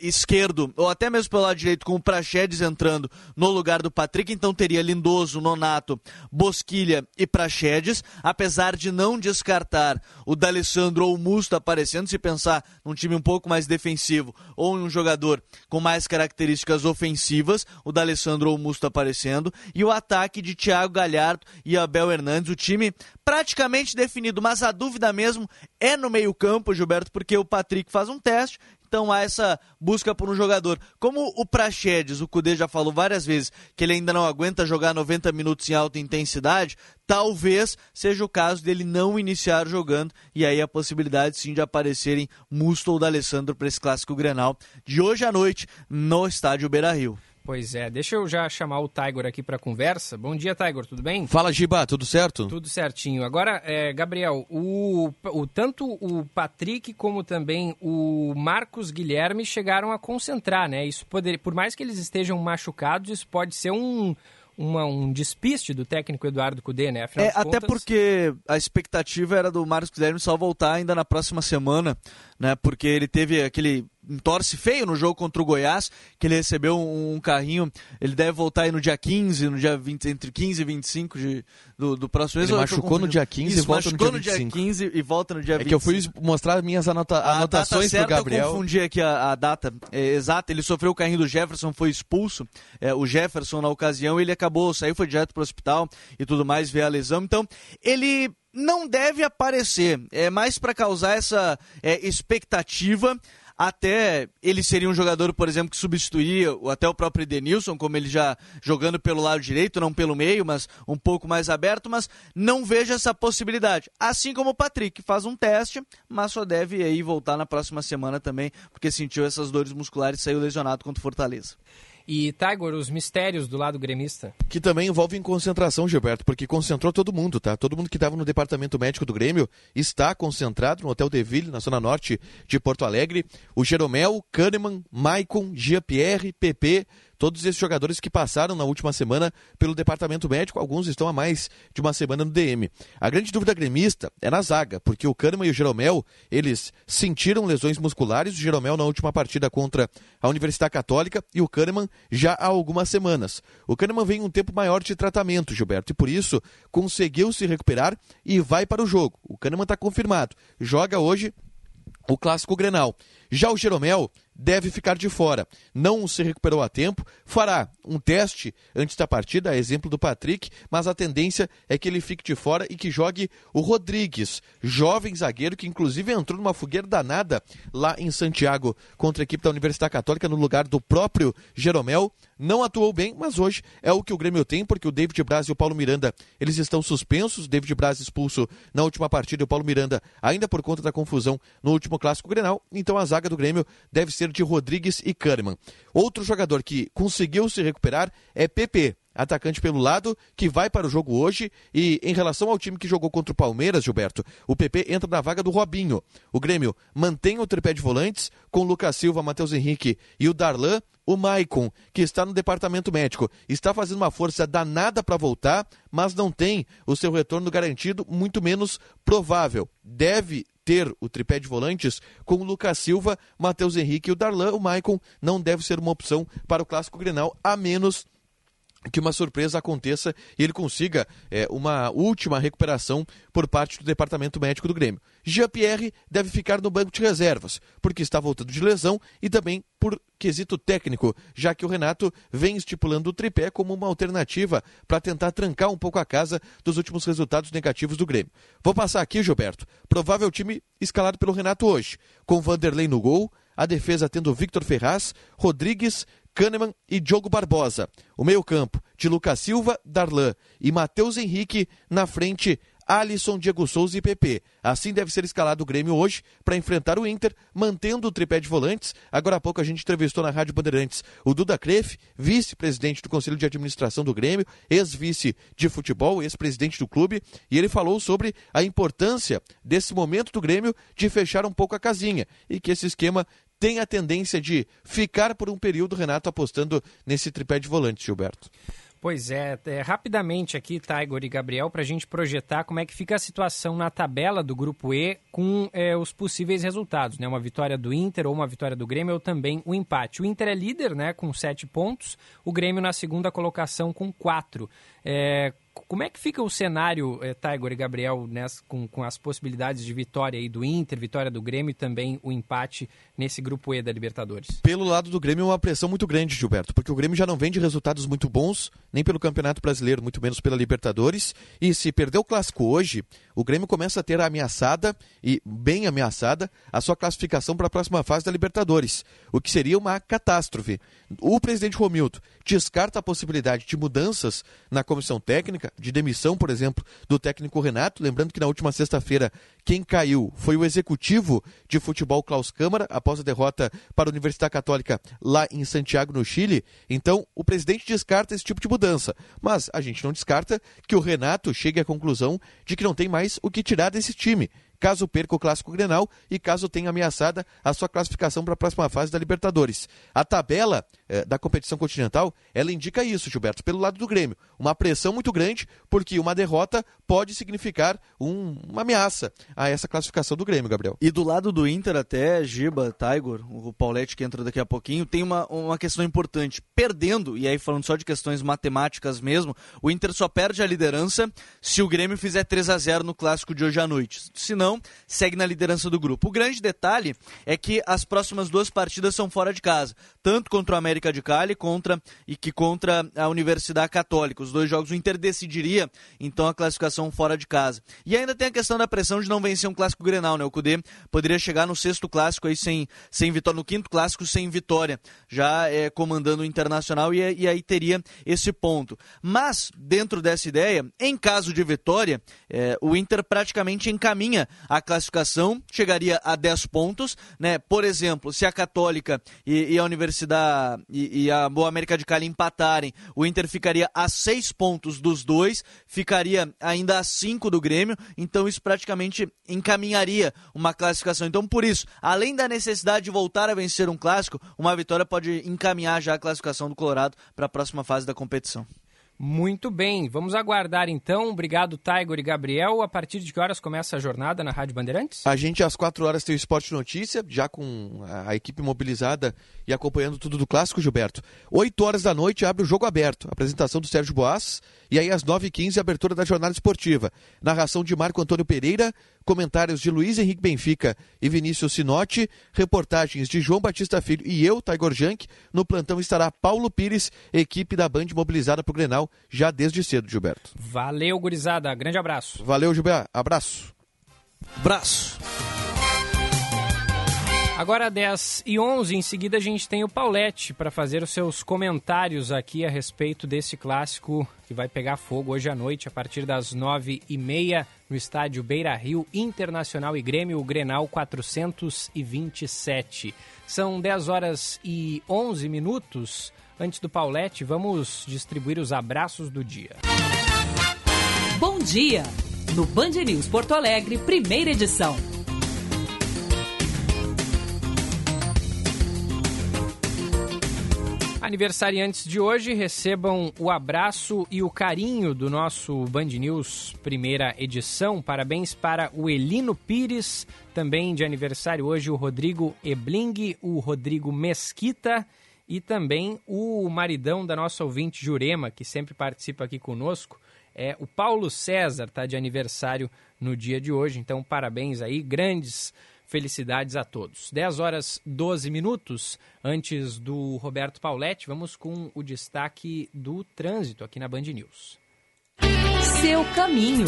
[SPEAKER 16] esquerdo, ou até mesmo pelo lado direito, com o Praxedes entrando no lugar do Patrick, então teria Lindoso, Nonato, Bosquilha e Praxedes, apesar de não descartar o D'Alessandro ou o Musto aparecendo, se pensar num time um pouco mais defensivo ou em um jogador com mais características ofensivas, o D'Alessandro ou o Musto aparecendo, e o ataque de Thiago Galhardo e Abel Hernandes, o time praticamente definido, mas a dúvida mesmo é no meio campo, Gilberto, porque o Patrick faz faz um teste, então há essa busca por um jogador. Como o Praxedes, o Cudê já falou várias vezes que ele ainda não aguenta jogar 90 minutos em alta intensidade, talvez seja o caso dele não iniciar jogando e aí a possibilidade sim de aparecerem Musto ou D'Alessandro para esse clássico Grenal de hoje à noite no estádio Beira-Rio.
[SPEAKER 1] Pois é, deixa eu já chamar o Tiger aqui para conversa. Bom dia, Tiger, tudo bem?
[SPEAKER 17] Fala, Giba, tudo certo?
[SPEAKER 1] Tudo certinho. Agora, é, Gabriel, o, o, tanto o Patrick como também o Marcos Guilherme chegaram a concentrar, né? Isso poder, por mais que eles estejam machucados, isso pode ser um, uma, um despiste do técnico Eduardo Cudê, né?
[SPEAKER 16] Afinal é, até porque a expectativa era do Marcos Guilherme só voltar ainda na próxima semana, né? Porque ele teve aquele torce feio no jogo contra o Goiás, que ele recebeu um, carrinho. Ele deve voltar aí no dia 15, no dia 20, entre 15 e 25 de, do, do próximo
[SPEAKER 17] mês. Ele machucou no dia 15 Isso, e volta no dia 25. no dia 15
[SPEAKER 16] e volta no dia 25.
[SPEAKER 17] É que eu fui mostrar minhas anota a anotações para Gabriel.
[SPEAKER 16] Eu confundi aqui a, a data é, exata. Ele sofreu o carrinho do Jefferson, foi expulso. É, o Jefferson, na ocasião, ele acabou, saiu, foi direto para o hospital e tudo mais, veio a lesão. Então, ele não deve aparecer. É mais para causar essa é, expectativa até ele seria um jogador, por exemplo, que substituiria até o próprio Edenilson, como ele já jogando pelo lado direito, não pelo meio, mas um pouco mais aberto, mas não vejo essa possibilidade. Assim como o Patrick, faz um teste, mas só deve aí voltar na próxima semana também, porque sentiu essas dores musculares e saiu lesionado contra o Fortaleza.
[SPEAKER 1] E, Tiger, os mistérios do lado gremista?
[SPEAKER 17] Que também envolvem concentração, Gilberto, porque concentrou todo mundo, tá? Todo mundo que estava no departamento médico do Grêmio está concentrado no Hotel Deville, na zona norte de Porto Alegre. O Jeromel, Kahneman, Maicon, Gia-Pierre, PP, todos esses jogadores que passaram na última semana pelo departamento médico, alguns estão há mais de uma semana no DM. A grande dúvida gremista é na zaga, porque o Kahneman e o Jeromel, eles sentiram lesões musculares, o Jeromel na última partida contra a Universidade Católica e o Kahneman já há algumas semanas. O Kahneman vem um tempo maior de tratamento, Gilberto, e por isso conseguiu se recuperar e vai para o jogo. O Kahneman está confirmado. Joga hoje o clássico Grenal. Já o Jeromel deve ficar de fora. Não se recuperou a tempo, fará um teste antes da partida, a exemplo do Patrick, mas a tendência é que ele fique de fora e que jogue o Rodrigues, jovem zagueiro que inclusive entrou numa fogueira danada lá em Santiago contra a equipe da Universidade Católica no lugar do próprio Jeromel. Não atuou bem, mas hoje é o que o Grêmio tem, porque o David Braz e o Paulo Miranda, eles estão suspensos. David Braz expulso na última partida e o Paulo Miranda ainda por conta da confusão no último clássico Grenal. Então a zaga do Grêmio deve ser de Rodrigues e Kahneman. Outro jogador que conseguiu se recuperar é PP atacante pelo lado, que vai para o jogo hoje. E em relação ao time que jogou contra o Palmeiras, Gilberto, o PP entra na vaga do Robinho. O Grêmio mantém o tripé de volantes com Lucas Silva, Matheus Henrique e o Darlan. O Maicon, que está no departamento médico, está fazendo uma força danada para voltar, mas não tem o seu retorno garantido, muito menos provável. Deve ter o tripé de volantes com o Lucas Silva, Matheus Henrique e o Darlan. O Maicon não deve ser uma opção para o Clássico Grenal, a menos que uma surpresa aconteça e ele consiga é, uma última recuperação por parte do departamento médico do Grêmio. Jean-Pierre deve ficar no banco de reservas, porque está voltando de lesão e também por quesito técnico, já que o Renato vem estipulando o tripé como uma alternativa para tentar trancar um pouco a casa dos últimos resultados negativos do Grêmio. Vou passar aqui, Gilberto, provável time escalado pelo Renato hoje, com Vanderlei no gol, a defesa tendo Victor Ferraz, Rodrigues, Kahneman e Diogo Barbosa. O meio-campo de Lucas Silva, Darlan e Matheus Henrique na frente. Alisson, Diego Souza e PP. Assim deve ser escalado o Grêmio hoje para enfrentar o Inter, mantendo o tripé de volantes. Agora há pouco a gente entrevistou na Rádio Bandeirantes o Duda Kreff, vice-presidente do Conselho de Administração do Grêmio, ex-vice de futebol, ex-presidente do clube, e ele falou sobre a importância desse momento do Grêmio de fechar um pouco a casinha e que esse esquema tem a tendência de ficar por um período, Renato, apostando nesse tripé de volante, Gilberto.
[SPEAKER 1] Pois é, é rapidamente aqui, Tiger e Gabriel, para a gente projetar como é que fica a situação na tabela do Grupo E com é, os possíveis resultados, né? Uma vitória do Inter ou uma vitória do Grêmio ou também o um empate. O Inter é líder, né, com sete pontos, o Grêmio na segunda colocação com quatro. É, como é que fica o cenário, eh, Tiger e Gabriel, nessa, com, com as possibilidades de vitória aí do Inter, vitória do Grêmio e também o empate nesse grupo E da Libertadores?
[SPEAKER 17] Pelo lado do Grêmio, é uma pressão muito grande, Gilberto, porque o Grêmio já não vem de resultados muito bons, nem pelo Campeonato Brasileiro, muito menos pela Libertadores. E se perder o clássico hoje, o Grêmio começa a ter ameaçada, e bem ameaçada, a sua classificação para a próxima fase da Libertadores, o que seria uma catástrofe. O presidente Romildo descarta a possibilidade de mudanças na comissão técnica, de demissão, por exemplo, do técnico Renato. Lembrando que na última sexta-feira quem caiu foi o executivo de futebol Klaus Câmara, após a derrota para a Universidade Católica lá em Santiago, no Chile. Então, o presidente descarta esse tipo de mudança. Mas a gente não descarta que o Renato chegue à conclusão de que não tem mais o que tirar desse time caso perca o Clássico Grenal e caso tenha ameaçada a sua classificação para a próxima fase da Libertadores. A tabela eh, da competição continental, ela indica isso, Gilberto, pelo lado do Grêmio. Uma pressão muito grande, porque uma derrota pode significar um, uma ameaça a essa classificação do Grêmio, Gabriel.
[SPEAKER 16] E do lado do Inter, até Giba, Tiger, o Paulette que entra daqui a pouquinho, tem uma, uma questão importante. Perdendo, e aí falando só de questões matemáticas mesmo, o Inter só perde a liderança se o Grêmio fizer 3 a 0 no clássico de hoje à noite. Se não, segue na liderança do grupo. O grande detalhe é que as próximas duas partidas são fora de casa, tanto contra o América de Cali contra e que contra a Universidade Católica. Os dois jogos o Inter decidiria então a classificação fora de casa. E ainda tem a questão da pressão de não vencer um clássico Grenal, né? O Cudê poderia chegar no sexto clássico aí sem, sem vitória, no quinto clássico sem vitória, já é, comandando o Internacional e, e aí teria esse ponto. Mas dentro dessa ideia, em caso de vitória, é, o Inter praticamente encaminha a classificação, chegaria a 10 pontos, né? Por exemplo, se a Católica e, e a Universidade e, e, a Boa América de Cali empatarem, o Inter ficaria a 6 pontos dos dois, ficaria ainda a 5 do Grêmio, então isso praticamente encaminharia uma classificação. Então, por isso, além da necessidade de voltar a vencer um clássico, uma vitória pode encaminhar já a classificação do Colorado para a próxima fase da competição.
[SPEAKER 1] Muito bem, vamos aguardar então. Obrigado, Tiger e Gabriel. A partir de que horas começa a jornada na Rádio Bandeirantes?
[SPEAKER 17] A gente às 4 horas tem o Esporte Notícia, já com a equipe mobilizada e acompanhando tudo do clássico, Gilberto. 8 horas da noite abre o jogo aberto. Apresentação do Sérgio Boas. E aí às 9h15 abertura da jornada esportiva. Narração de Marco Antônio Pereira comentários de Luiz Henrique Benfica e Vinícius Sinotti, reportagens de João Batista Filho e eu, Taigor Jank. No plantão estará Paulo Pires, equipe da Band mobilizada para o Grenal já desde cedo, Gilberto.
[SPEAKER 1] Valeu, gurizada. Grande abraço.
[SPEAKER 17] Valeu, Gilberto. Abraço.
[SPEAKER 20] Abraço.
[SPEAKER 1] Agora 10 e 11, em seguida a gente tem o Paulette para fazer os seus comentários aqui a respeito desse clássico que vai pegar fogo hoje à noite, a partir das 9 e meia, no estádio Beira Rio Internacional e Grêmio, o Grenal 427. São 10 horas e 11 minutos. Antes do Paulette, vamos distribuir os abraços do dia.
[SPEAKER 21] Bom dia! No Band News Porto Alegre, primeira edição.
[SPEAKER 1] Aniversariantes de hoje recebam o abraço e o carinho do nosso Band News primeira edição. Parabéns para o Elino Pires, também de aniversário hoje o Rodrigo Ebling, o Rodrigo Mesquita e também o maridão da nossa ouvinte Jurema, que sempre participa aqui conosco. É o Paulo César, tá de aniversário no dia de hoje. Então, parabéns aí, grandes Felicidades a todos. 10 horas 12 minutos antes do Roberto Pauletti, vamos com o destaque do trânsito aqui na Band News.
[SPEAKER 21] Seu caminho.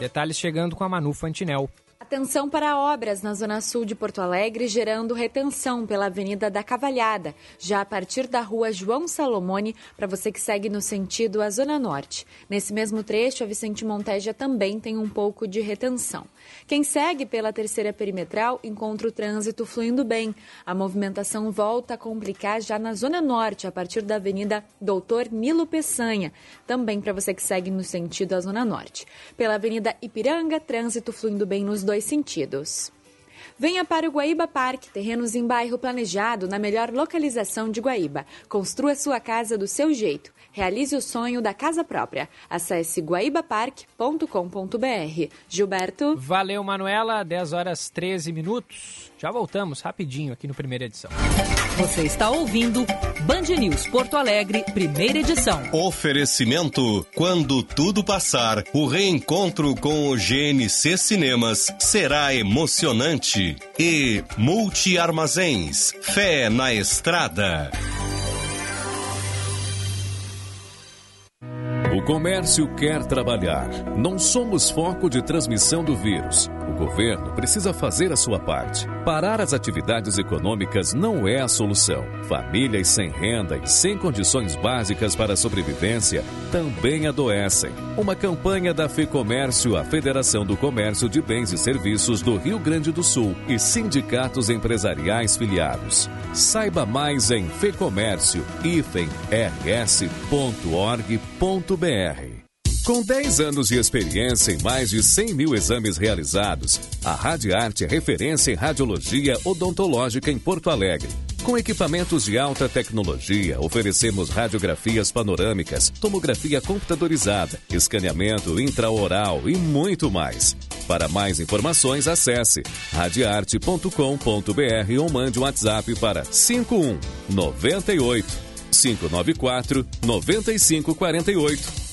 [SPEAKER 1] Detalhes chegando com a Manu Fantinel.
[SPEAKER 3] Atenção para obras na zona sul de Porto Alegre, gerando retenção pela Avenida da Cavalhada, já a partir da rua João Salomone, para você que segue no sentido à Zona Norte. Nesse mesmo trecho, a Vicente Monteja também tem um pouco de retenção. Quem segue pela terceira perimetral encontra o trânsito fluindo bem. A movimentação volta a complicar já na Zona Norte, a partir da Avenida Doutor Nilo Peçanha, também para você que segue no sentido à Zona Norte. Pela Avenida Ipiranga, trânsito fluindo bem nos dois sentidos. Venha para o Guaíba Parque, terrenos em bairro planejado na melhor localização de Guaíba. Construa sua casa do seu jeito. Realize o sonho da casa própria. Acesse guaibapark.com.br. Gilberto.
[SPEAKER 1] Valeu, Manuela. 10 horas 13 minutos. Já voltamos rapidinho aqui no primeira edição.
[SPEAKER 21] Você está ouvindo Band News Porto Alegre, primeira edição.
[SPEAKER 12] Oferecimento: quando tudo passar, o reencontro com o GNC Cinemas será emocionante. E Multi Armazéns, fé na estrada.
[SPEAKER 22] O comércio quer trabalhar. Não somos foco de transmissão do vírus. O governo precisa fazer a sua parte. Parar as atividades econômicas não é a solução. Famílias sem renda e sem condições básicas para a sobrevivência também adoecem. Uma campanha da FEComércio, a Federação do Comércio de Bens e Serviços do Rio Grande do Sul e sindicatos empresariais filiados. Saiba mais em fecomércio-rs.org.br. Com 10 anos de experiência em mais de 100 mil exames realizados, a Radiarte é referência em radiologia odontológica em Porto Alegre. Com equipamentos de alta tecnologia, oferecemos radiografias panorâmicas, tomografia computadorizada, escaneamento intraoral e muito mais. Para mais informações, acesse radiarte.com.br ou mande um WhatsApp para 51 98 594 9548.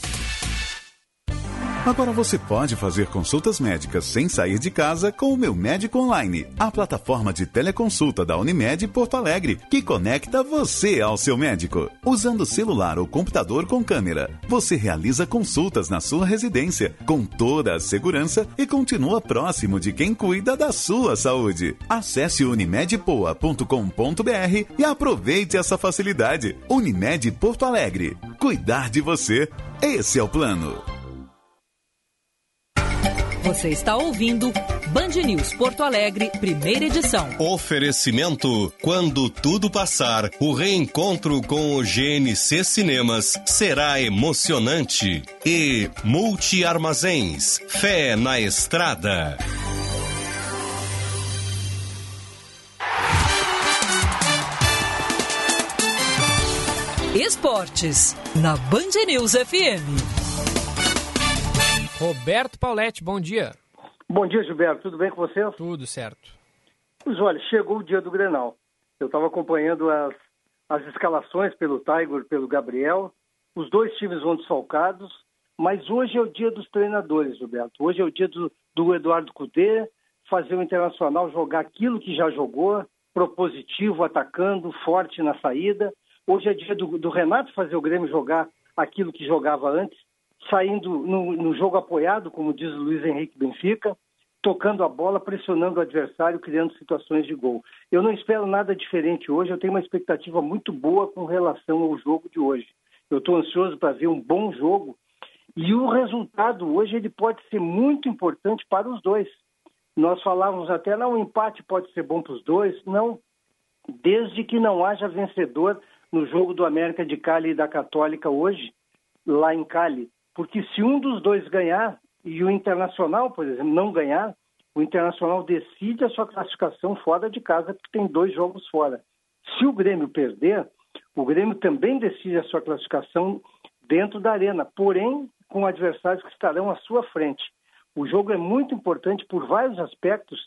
[SPEAKER 23] Agora você pode fazer consultas médicas sem sair de casa com o Meu Médico Online, a plataforma de teleconsulta da Unimed Porto Alegre, que conecta você ao seu médico. Usando celular ou computador com câmera, você realiza consultas na sua residência, com toda a segurança e continua próximo de quem cuida da sua saúde. Acesse unimedpoa.com.br e aproveite essa facilidade. Unimed Porto Alegre. Cuidar de você. Esse é o plano.
[SPEAKER 21] Você está ouvindo Band News Porto Alegre, primeira edição.
[SPEAKER 12] Oferecimento: quando tudo passar, o reencontro com o GNC Cinemas será emocionante. E Multi Armazéns, fé na estrada.
[SPEAKER 21] Esportes, na Band News FM.
[SPEAKER 1] Roberto Pauletti, bom dia.
[SPEAKER 24] Bom dia, Gilberto. Tudo bem com você?
[SPEAKER 1] Tudo certo.
[SPEAKER 24] Pois olha, chegou o dia do Grenal. Eu estava acompanhando as, as escalações pelo Tiger, pelo Gabriel, os dois times vão desfalcados, mas hoje é o dia dos treinadores, Gilberto. Hoje é o dia do, do Eduardo Cudê fazer o Internacional jogar aquilo que já jogou, propositivo, atacando, forte na saída. Hoje é dia do, do Renato fazer o Grêmio jogar aquilo que jogava antes, saindo no, no jogo apoiado, como diz o Luiz Henrique Benfica, tocando a bola, pressionando o adversário, criando situações de gol. Eu não espero nada diferente hoje, eu tenho uma expectativa muito boa com relação ao jogo de hoje. Eu estou ansioso para ver um bom jogo e o resultado hoje ele pode ser muito importante para os dois. Nós falávamos até, não, o empate pode ser bom para os dois. Não, desde que não haja vencedor no jogo do América de Cali e da Católica hoje, lá em Cali. Porque se um dos dois ganhar, e o Internacional, por exemplo, não ganhar, o Internacional decide a sua classificação fora de casa, porque tem dois jogos fora. Se o Grêmio perder, o Grêmio também decide a sua classificação dentro da arena, porém com adversários que estarão à sua frente. O jogo é muito importante por vários aspectos,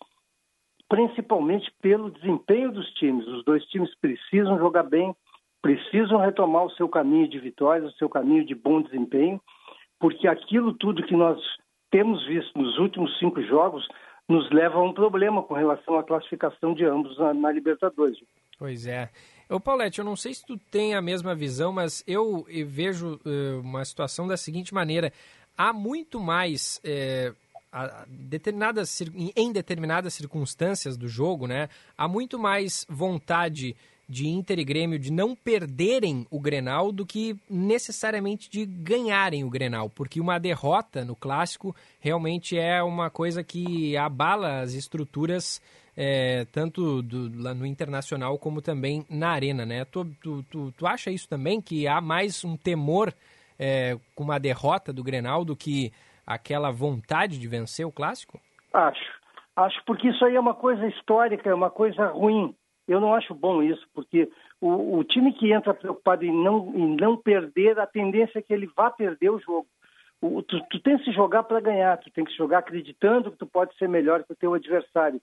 [SPEAKER 24] principalmente pelo desempenho dos times. Os dois times precisam jogar bem, precisam retomar o seu caminho de vitórias, o seu caminho de bom desempenho, porque aquilo tudo que nós temos visto nos últimos cinco jogos nos leva a um problema com relação à classificação de ambos na, na Libertadores.
[SPEAKER 1] Pois é. Ô Paulette, eu não sei se tu tem a mesma visão, mas eu, vejo uh, uma situação da seguinte maneira. Há muito mais... Eh, determinadas, em determinadas circunstâncias do jogo, né, há muito mais vontade de Inter e Grêmio de não perderem o Grenal do que necessariamente de ganharem o Grenal, porque uma derrota no clássico realmente é uma coisa que abala as estruturas é, tanto do, no internacional como também na arena, né? Tu, tu, tu, tu acha isso também que há mais um temor é, com uma derrota do Grenal do que aquela vontade de vencer o clássico?
[SPEAKER 24] Acho, acho porque isso aí é uma coisa histórica, é uma coisa ruim eu não acho bom isso, porque o, o time que entra preocupado em não, em não perder, a tendência é que ele vá perder o jogo. O, tu, tu tem que se jogar para ganhar, tu tem que se jogar acreditando que tu pode ser melhor que o teu adversário.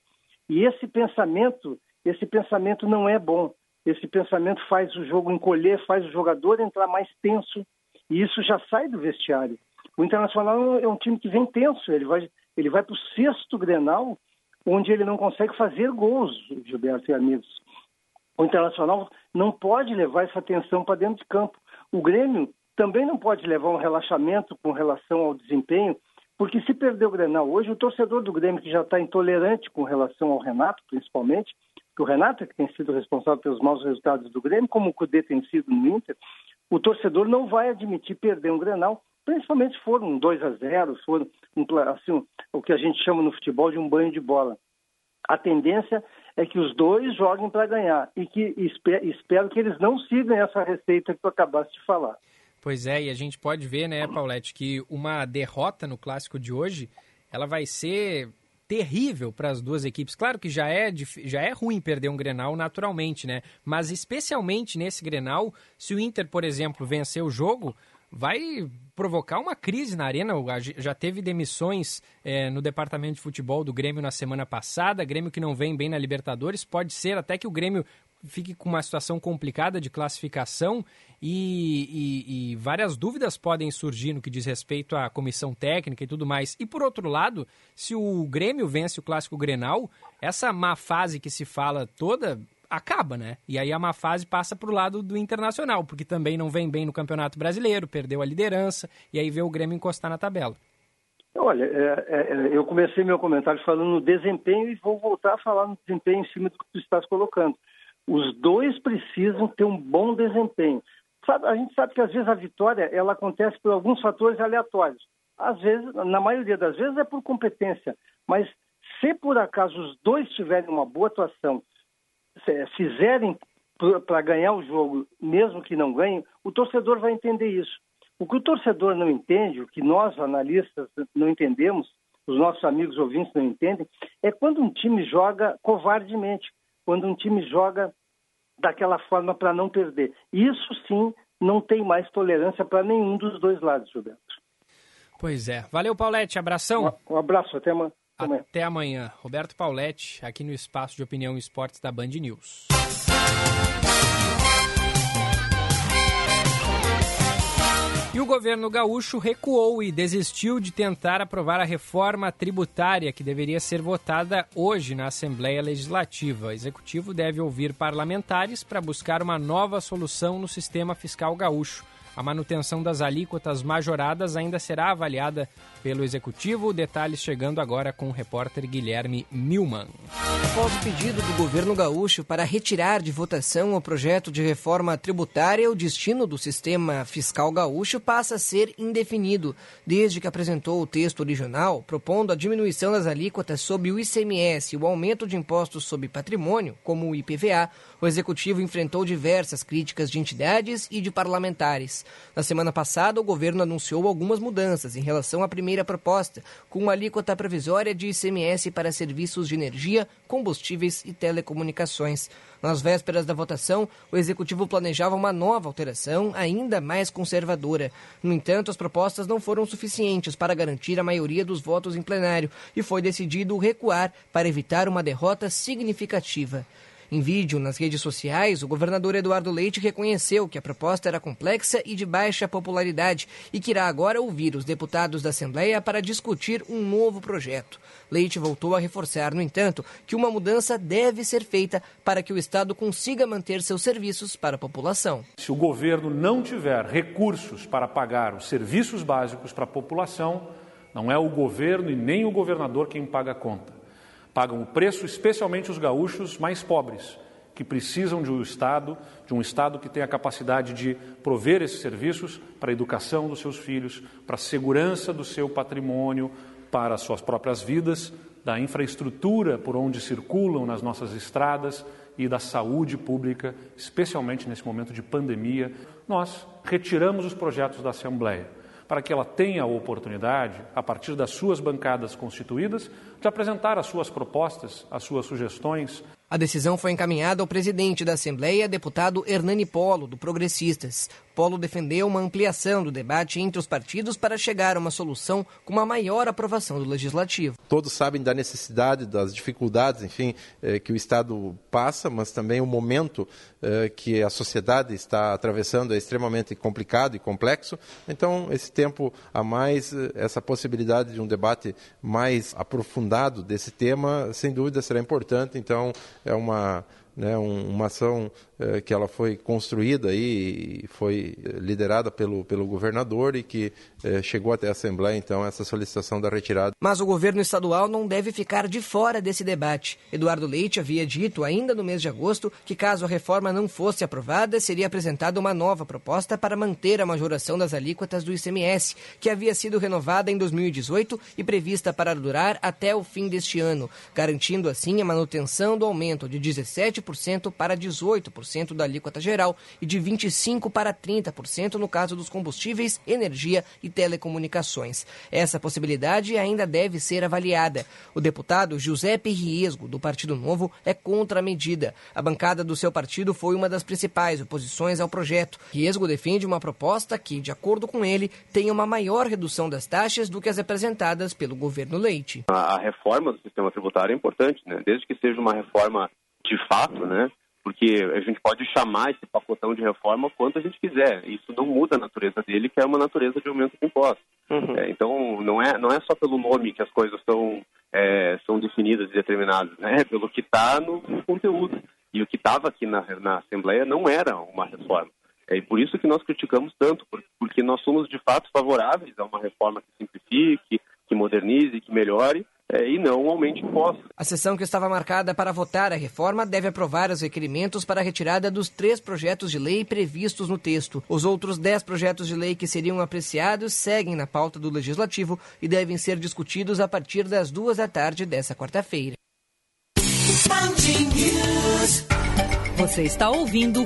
[SPEAKER 24] E esse pensamento, esse pensamento não é bom. Esse pensamento faz o jogo encolher, faz o jogador entrar mais tenso, e isso já sai do vestiário. O Internacional é um time que vem tenso, ele vai, ele vai para o sexto Grenal onde ele não consegue fazer gols, Gilberto e amigos. O Internacional não pode levar essa tensão para dentro de campo. O Grêmio também não pode levar um relaxamento com relação ao desempenho, porque se perder o Grenal hoje, o torcedor do Grêmio, que já está intolerante com relação ao Renato, principalmente, que o Renato é que tem sido responsável pelos maus resultados do Grêmio, como o Cudê tem sido no Inter, o torcedor não vai admitir perder um Grenal, principalmente se for um 2 a 0 se for um, assim, o que a gente chama no futebol de um banho de bola. A tendência é que os dois joguem para ganhar e que espero que eles não sigam essa receita que tu acabaste de falar.
[SPEAKER 1] Pois é, e a gente pode ver, né, Paulette, que uma derrota no clássico de hoje, ela vai ser terrível para as duas equipes. Claro que já é, já é ruim perder um Grenal naturalmente, né? Mas especialmente nesse Grenal, se o Inter, por exemplo, vencer o jogo, vai provocar uma crise na arena. Já teve demissões é, no departamento de futebol do Grêmio na semana passada. Grêmio que não vem bem na Libertadores. Pode ser até que o Grêmio fique com uma situação complicada de classificação e, e, e, várias dúvidas podem surgir no que diz respeito à comissão técnica e tudo mais. E por outro lado, se o Grêmio vence o clássico Grenal, essa má fase que se fala toda acaba, né? E aí a má fase passa para o lado do Internacional, porque também não vem bem no Campeonato Brasileiro, perdeu a liderança, e aí vê o Grêmio encostar na tabela.
[SPEAKER 24] Olha, é, é, é, eu comecei meu comentário falando no desempenho e vou voltar a falar no desempenho em cima do que tu estás colocando. Os dois precisam ter um bom desempenho. Sabe, a gente sabe que às vezes a vitória ela acontece por alguns fatores aleatórios. Às vezes, na maioria das vezes é por competência, mas se por acaso os dois tiverem uma boa atuação, fizerem para ganhar o jogo, mesmo que não ganhem, o torcedor vai entender isso. O que o torcedor não entende, o que nós analistas não entendemos, os nossos amigos ouvintes não entendem, é quando um time joga covardemente, quando um time joga daquela forma para não perder. Isso sim não tem mais tolerância para nenhum dos dois lados, Gilberto.
[SPEAKER 1] Pois é. Valeu, Paulette. Abração.
[SPEAKER 24] Um, um abraço. Até amanhã.
[SPEAKER 1] Até amanhã. Roberto Pauletti, aqui no Espaço de Opinião e Esportes da Band News. E o governo gaúcho recuou e desistiu de tentar aprovar a reforma tributária que deveria ser votada hoje na Assembleia Legislativa. O executivo deve ouvir parlamentares para buscar uma nova solução no sistema fiscal gaúcho. A manutenção das alíquotas majoradas ainda será avaliada pelo Executivo. Detalhes chegando agora com o repórter Guilherme Milman.
[SPEAKER 25] Após o pedido do governo gaúcho para retirar de votação o projeto de reforma tributária, o destino do sistema fiscal gaúcho passa a ser indefinido. Desde que apresentou o texto original, propondo a diminuição das alíquotas sobre o ICMS e o aumento de impostos sobre patrimônio, como o IPVA, o executivo enfrentou diversas críticas de entidades e de parlamentares. Na semana passada, o governo anunciou algumas mudanças em relação à primeira proposta, com uma alíquota provisória de ICMS para serviços de energia, combustíveis e telecomunicações. Nas vésperas da votação, o executivo planejava uma nova alteração, ainda mais conservadora. No entanto, as propostas não foram suficientes para garantir a maioria dos votos em plenário e foi decidido recuar para evitar uma derrota significativa. Em vídeo nas redes sociais, o governador Eduardo Leite reconheceu que a proposta era complexa e de baixa popularidade e que irá agora ouvir os deputados da Assembleia para discutir um novo projeto. Leite voltou a reforçar, no entanto, que uma mudança deve ser feita para que o Estado consiga manter seus serviços para a população.
[SPEAKER 26] Se o governo não tiver recursos para pagar os serviços básicos para a população, não é o governo e nem o governador quem paga a conta pagam o preço, especialmente os gaúchos mais pobres, que precisam de um Estado, de um Estado que tenha a capacidade de prover esses serviços para a educação dos seus filhos, para a segurança do seu patrimônio, para as suas próprias vidas, da infraestrutura por onde circulam nas nossas estradas e da saúde pública, especialmente nesse momento de pandemia. Nós retiramos os projetos da Assembleia para que ela tenha a oportunidade, a partir das suas bancadas constituídas, de apresentar as suas propostas, as suas sugestões.
[SPEAKER 25] A decisão foi encaminhada ao presidente da Assembleia, deputado Hernani Polo, do Progressistas. Polo defendeu uma ampliação do debate entre os partidos para chegar a uma solução com uma maior aprovação do Legislativo.
[SPEAKER 27] Todos sabem da necessidade, das dificuldades, enfim, eh, que o Estado passa, mas também o momento eh, que a sociedade está atravessando é extremamente complicado e complexo. Então, esse tempo a mais, eh, essa possibilidade de um debate mais aprofundado desse tema, sem dúvida será importante. Então, é uma, né, uma ação que ela foi construída e foi liderada pelo, pelo governador e que eh, chegou até a Assembleia, então, essa solicitação da retirada.
[SPEAKER 25] Mas o governo estadual não deve ficar de fora desse debate. Eduardo Leite havia dito, ainda no mês de agosto, que caso a reforma não fosse aprovada, seria apresentada uma nova proposta para manter a majoração das alíquotas do ICMS, que havia sido renovada em 2018 e prevista para durar até o fim deste ano, garantindo assim a manutenção do aumento de 17% para 18% da alíquota geral e de 25% para 30% no caso dos combustíveis, energia e telecomunicações. Essa possibilidade ainda deve ser avaliada. O deputado Giuseppe Riesgo, do Partido Novo, é contra a medida. A bancada do seu partido foi uma das principais oposições ao projeto. Riesgo defende uma proposta que, de acordo com ele, tenha uma maior redução das taxas do que as apresentadas pelo governo Leite.
[SPEAKER 28] A, reforma do sistema tributário é importante, né? desde que seja uma reforma de fato, né? Porque a gente pode chamar esse pacotão de reforma quanto a gente quiser. Isso não muda a natureza dele, que é uma natureza de aumento de impostos. Uhum. É, então, não é, não é só pelo nome que as coisas são, é, são definidas e determinadas, né? é pelo que está no, no, conteúdo. E o que estava aqui na, na Assembleia não era uma reforma. É, e por isso que nós criticamos tanto, porque nós somos de fato favoráveis a uma reforma que simplifique, que modernize, que melhore, é, e não aumente impostos.
[SPEAKER 25] A sessão que estava marcada para votar a reforma deve aprovar os requerimentos para a retirada dos três projetos de lei previstos no texto. Os outros dez projetos de lei que seriam apreciados seguem na pauta do Legislativo e devem ser discutidos a partir das duas da tarde dessa quarta-feira.
[SPEAKER 2] Você está ouvindo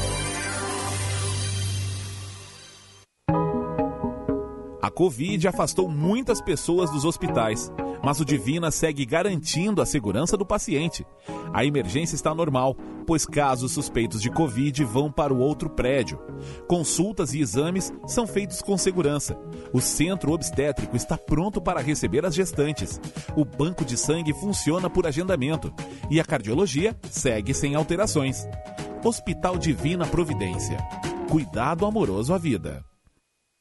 [SPEAKER 29] A Covid afastou muitas pessoas dos hospitais
[SPEAKER 23] mas o Divina segue garantindo a segurança do paciente. A emergência está normal, pois casos suspeitos de Covid vão para o outro prédio. Consultas e exames são feitos com segurança. O centro obstétrico está pronto para receber as gestantes. O banco de sangue funciona por agendamento e a cardiologia segue sem alterações. Hospital Divina Providência. Cuidado amoroso à vida.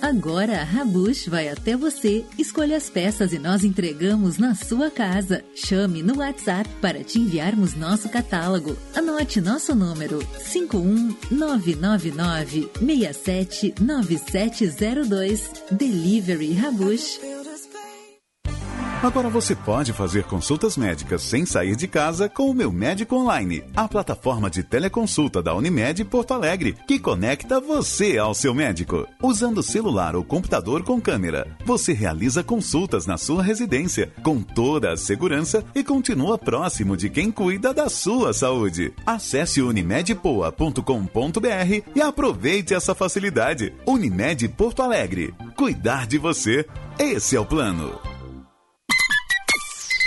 [SPEAKER 30] Agora a Rabush vai até você, escolha as peças e nós entregamos na sua casa. Chame no WhatsApp para te enviarmos nosso catálogo. Anote nosso número 51999 679702. Delivery Rabush.
[SPEAKER 31] Agora você pode fazer consultas médicas sem sair de casa com o Meu Médico Online, a plataforma de teleconsulta da Unimed Porto Alegre, que conecta você ao seu médico. Usando celular ou computador com câmera, você realiza consultas na sua residência com toda a segurança e continua próximo de quem cuida da sua saúde. Acesse unimedpoa.com.br e aproveite essa facilidade. Unimed Porto Alegre. Cuidar de você. Esse é o plano.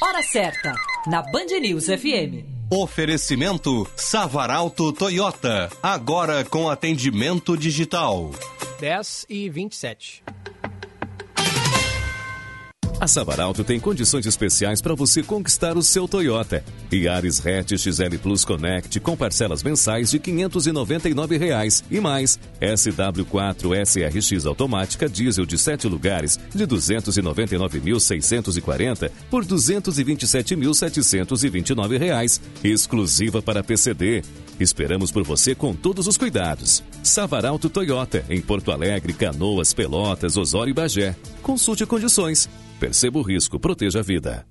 [SPEAKER 2] Hora certa, na Band News FM.
[SPEAKER 12] Oferecimento Savaralto Toyota, agora com atendimento digital.
[SPEAKER 1] 10 e 27.
[SPEAKER 22] A Savaralto tem condições especiais para você conquistar o seu Toyota. Yaris Hatch XL Plus Connect com parcelas mensais de 599 reais e mais SW4 SRX automática diesel de 7 lugares de 299.640 por 227.729 reais, exclusiva para PCD. Esperamos por você com todos os cuidados. Savaralto Toyota, em Porto Alegre, Canoas, Pelotas, Osório e Bagé. Consulte condições. Perceba o risco, proteja a vida.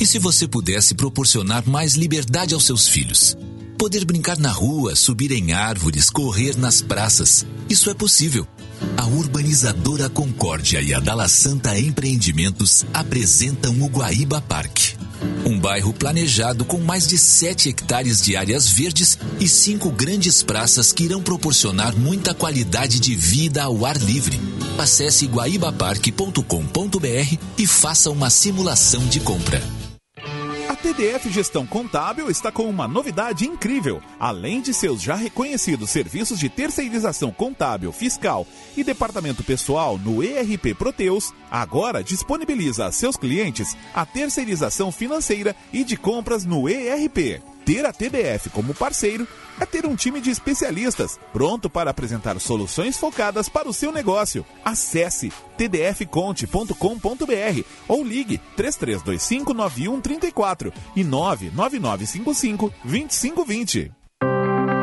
[SPEAKER 14] E se você pudesse proporcionar mais liberdade aos seus filhos? Poder brincar na rua, subir em árvores, correr nas praças. Isso é possível. A urbanizadora Concórdia e a Dala Santa Empreendimentos apresentam o Guaíba Parque. Um bairro planejado com mais de 7 hectares de áreas verdes e cinco grandes praças que irão proporcionar muita qualidade de vida ao ar livre. Acesse guaibaparque.com.br e faça uma simulação de compra.
[SPEAKER 23] TDF Gestão Contábil está com uma novidade incrível. Além de seus já reconhecidos serviços de terceirização contábil, fiscal e departamento pessoal no ERP Proteus, agora disponibiliza a seus clientes a terceirização financeira e de compras no ERP. Ter a TDF como parceiro é ter um time de especialistas pronto para apresentar soluções focadas para o seu negócio. Acesse tdfconte.com.br ou ligue 3325 9134 e 99955 2520.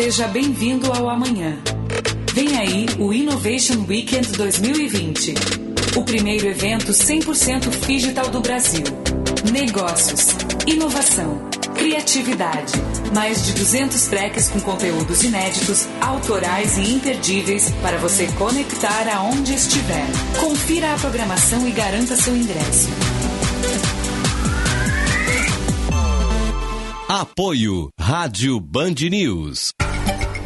[SPEAKER 2] Seja bem-vindo ao amanhã. Vem aí o Innovation Weekend 2020. O primeiro evento 100% digital do Brasil. Negócios, inovação, criatividade. Mais de 200 tracks com conteúdos inéditos, autorais e imperdíveis para você conectar aonde estiver. Confira a programação e garanta seu ingresso.
[SPEAKER 12] Apoio Rádio Band News.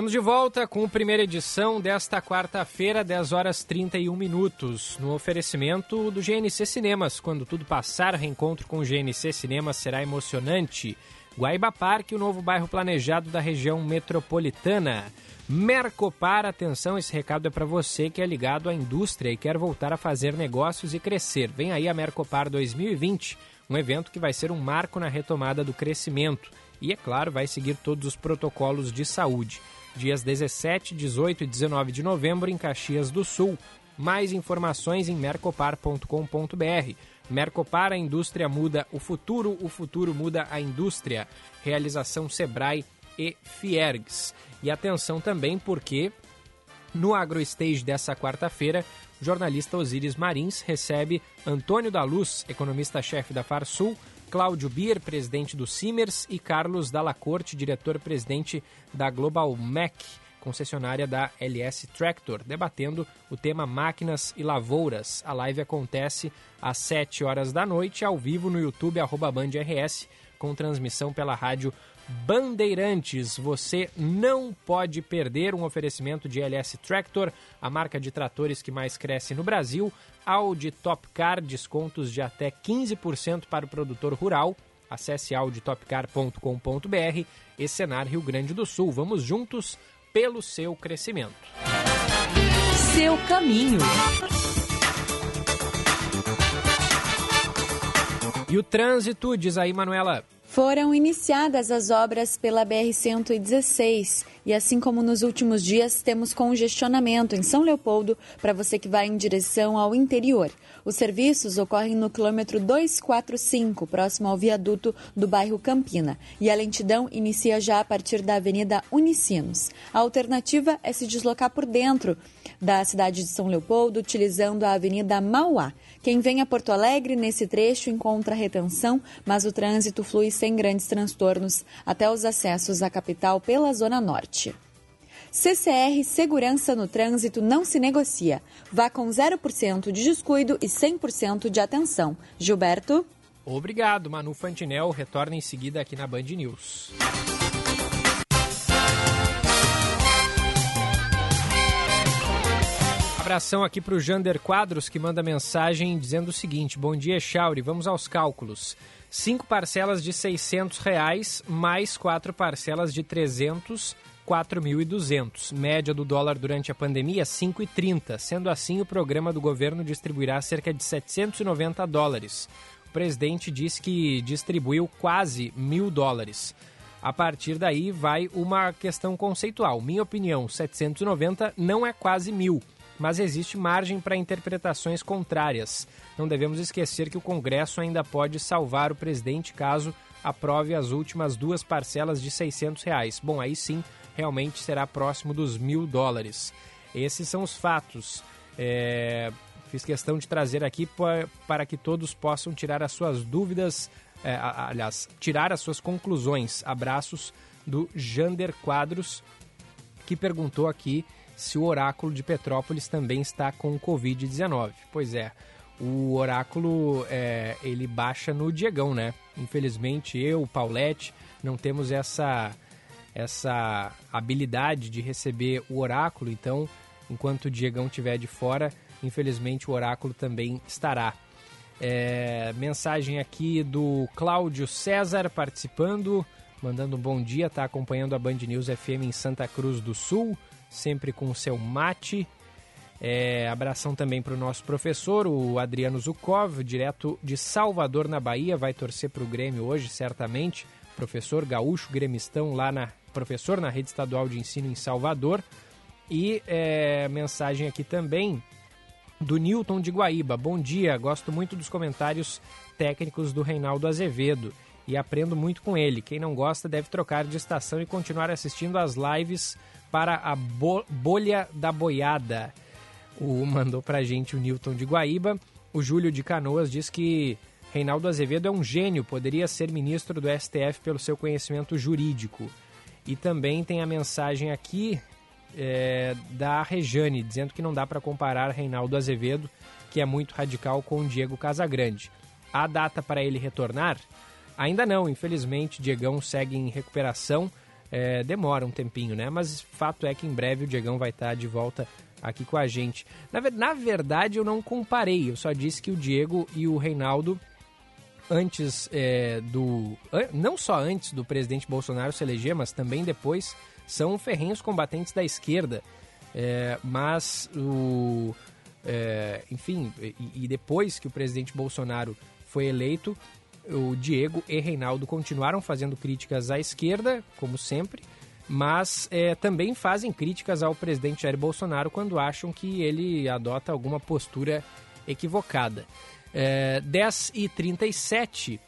[SPEAKER 1] Estamos de volta com a primeira edição desta quarta-feira, 10 horas 31 minutos, no oferecimento do GNC Cinemas. Quando tudo passar, reencontro com o GNC Cinemas será emocionante. Guaíba Parque, o novo bairro planejado da região metropolitana. Mercopar, atenção, esse recado é para você que é ligado à indústria e quer voltar a fazer negócios e crescer. Vem aí a Mercopar 2020, um evento que vai ser um marco na retomada do crescimento e, é claro, vai seguir todos os protocolos de saúde dias 17, 18 e 19 de novembro em Caxias do Sul. Mais informações em mercopar.com.br. Mercopar, a indústria muda o futuro, o futuro muda a indústria. Realização Sebrae e Fiergs. E atenção também porque no AgroStage dessa quarta-feira, jornalista Osíris Marins recebe Antônio da Luz, economista-chefe da Farsul, Cláudio Bier, presidente do Simers, e Carlos Dalacorte, diretor-presidente da Global Mac, concessionária da LS Tractor, debatendo o tema máquinas e lavouras. A live acontece às 7 horas da noite, ao vivo no YouTube, arroba Band RS, com transmissão pela rádio Bandeirantes. Você não pode perder um oferecimento de LS Tractor, a marca de tratores que mais cresce no Brasil. Audi Top Car, descontos de até 15% para o produtor rural. Acesse auditopcar.com.br e Senar Rio Grande do Sul. Vamos juntos pelo seu crescimento.
[SPEAKER 21] Seu caminho.
[SPEAKER 1] E o trânsito, diz aí, Manuela.
[SPEAKER 3] Foram iniciadas as obras pela BR-116 e, assim como nos últimos dias, temos congestionamento em São Leopoldo para você que vai em direção ao interior. Os serviços ocorrem no quilômetro 245, próximo ao viaduto do bairro Campina, e a lentidão inicia já a partir da Avenida Unicinos. A alternativa é se deslocar por dentro da cidade de São Leopoldo, utilizando a Avenida Mauá. Quem vem a Porto Alegre nesse trecho encontra retenção, mas o trânsito flui sem grandes transtornos até os acessos à capital pela Zona Norte. CCR Segurança no Trânsito não se negocia. Vá com 0% de descuido e 100% de atenção. Gilberto?
[SPEAKER 1] Obrigado, Manu Fantinel. Retorna em seguida aqui na Band News. Abração aqui para o Jander Quadros, que manda mensagem dizendo o seguinte: Bom dia, Chauri. Vamos aos cálculos. Cinco parcelas de 600 reais, mais quatro parcelas de 300, 4.200. Média do dólar durante a pandemia, 5,30. Sendo assim, o programa do governo distribuirá cerca de 790 dólares. O presidente disse que distribuiu quase mil dólares. A partir daí, vai uma questão conceitual. Minha opinião, 790 não é quase mil mas existe margem para interpretações contrárias. Não devemos esquecer que o Congresso ainda pode salvar o presidente caso aprove as últimas duas parcelas de 600 reais. Bom, aí sim, realmente será próximo dos mil dólares. Esses são os fatos. É, fiz questão de trazer aqui para que todos possam tirar as suas dúvidas, é, aliás, tirar as suas conclusões. Abraços do Jander Quadros, que perguntou aqui se o oráculo de Petrópolis também está com Covid-19. Pois é, o oráculo é, ele baixa no Diegão, né? Infelizmente eu, Paulette, não temos essa essa habilidade de receber o oráculo, então enquanto o Diegão estiver de fora, infelizmente o oráculo também estará. É, mensagem aqui do Cláudio César participando, mandando um bom dia, está acompanhando a Band News FM em Santa Cruz do Sul sempre com o seu mate. É, abração também para o nosso professor, o Adriano Zukov, direto de Salvador, na Bahia, vai torcer para o Grêmio hoje, certamente. Professor gaúcho, gremistão lá na. Professor na rede estadual de ensino em Salvador. E é, mensagem aqui também do Newton de Guaíba. Bom dia, gosto muito dos comentários técnicos do Reinaldo Azevedo e aprendo muito com ele. Quem não gosta deve trocar de estação e continuar assistindo as lives para a bo bolha da boiada. O mandou pra gente o Newton de Guaíba. O Júlio de Canoas diz que Reinaldo Azevedo é um gênio, poderia ser ministro do STF pelo seu conhecimento jurídico. E também tem a mensagem aqui é, da Rejane, dizendo que não dá para comparar Reinaldo Azevedo, que é muito radical, com Diego Casagrande. A data para ele retornar? Ainda não, infelizmente. Diegão segue em recuperação. É, demora um tempinho, né? Mas fato é que em breve o Diegão vai estar de volta aqui com a gente. Na, na verdade, eu não comparei, eu só disse que o Diego e o Reinaldo antes é, do. Não só antes do presidente Bolsonaro se eleger, mas também depois, são ferrenhos combatentes da esquerda. É, mas o. É, enfim, e, e, depois que o presidente Bolsonaro foi eleito, o Diego e Reinaldo continuaram fazendo críticas à esquerda, como sempre, mas é, também fazem críticas ao presidente Jair Bolsonaro quando acham que ele adota alguma postura equivocada. É, 10 e 37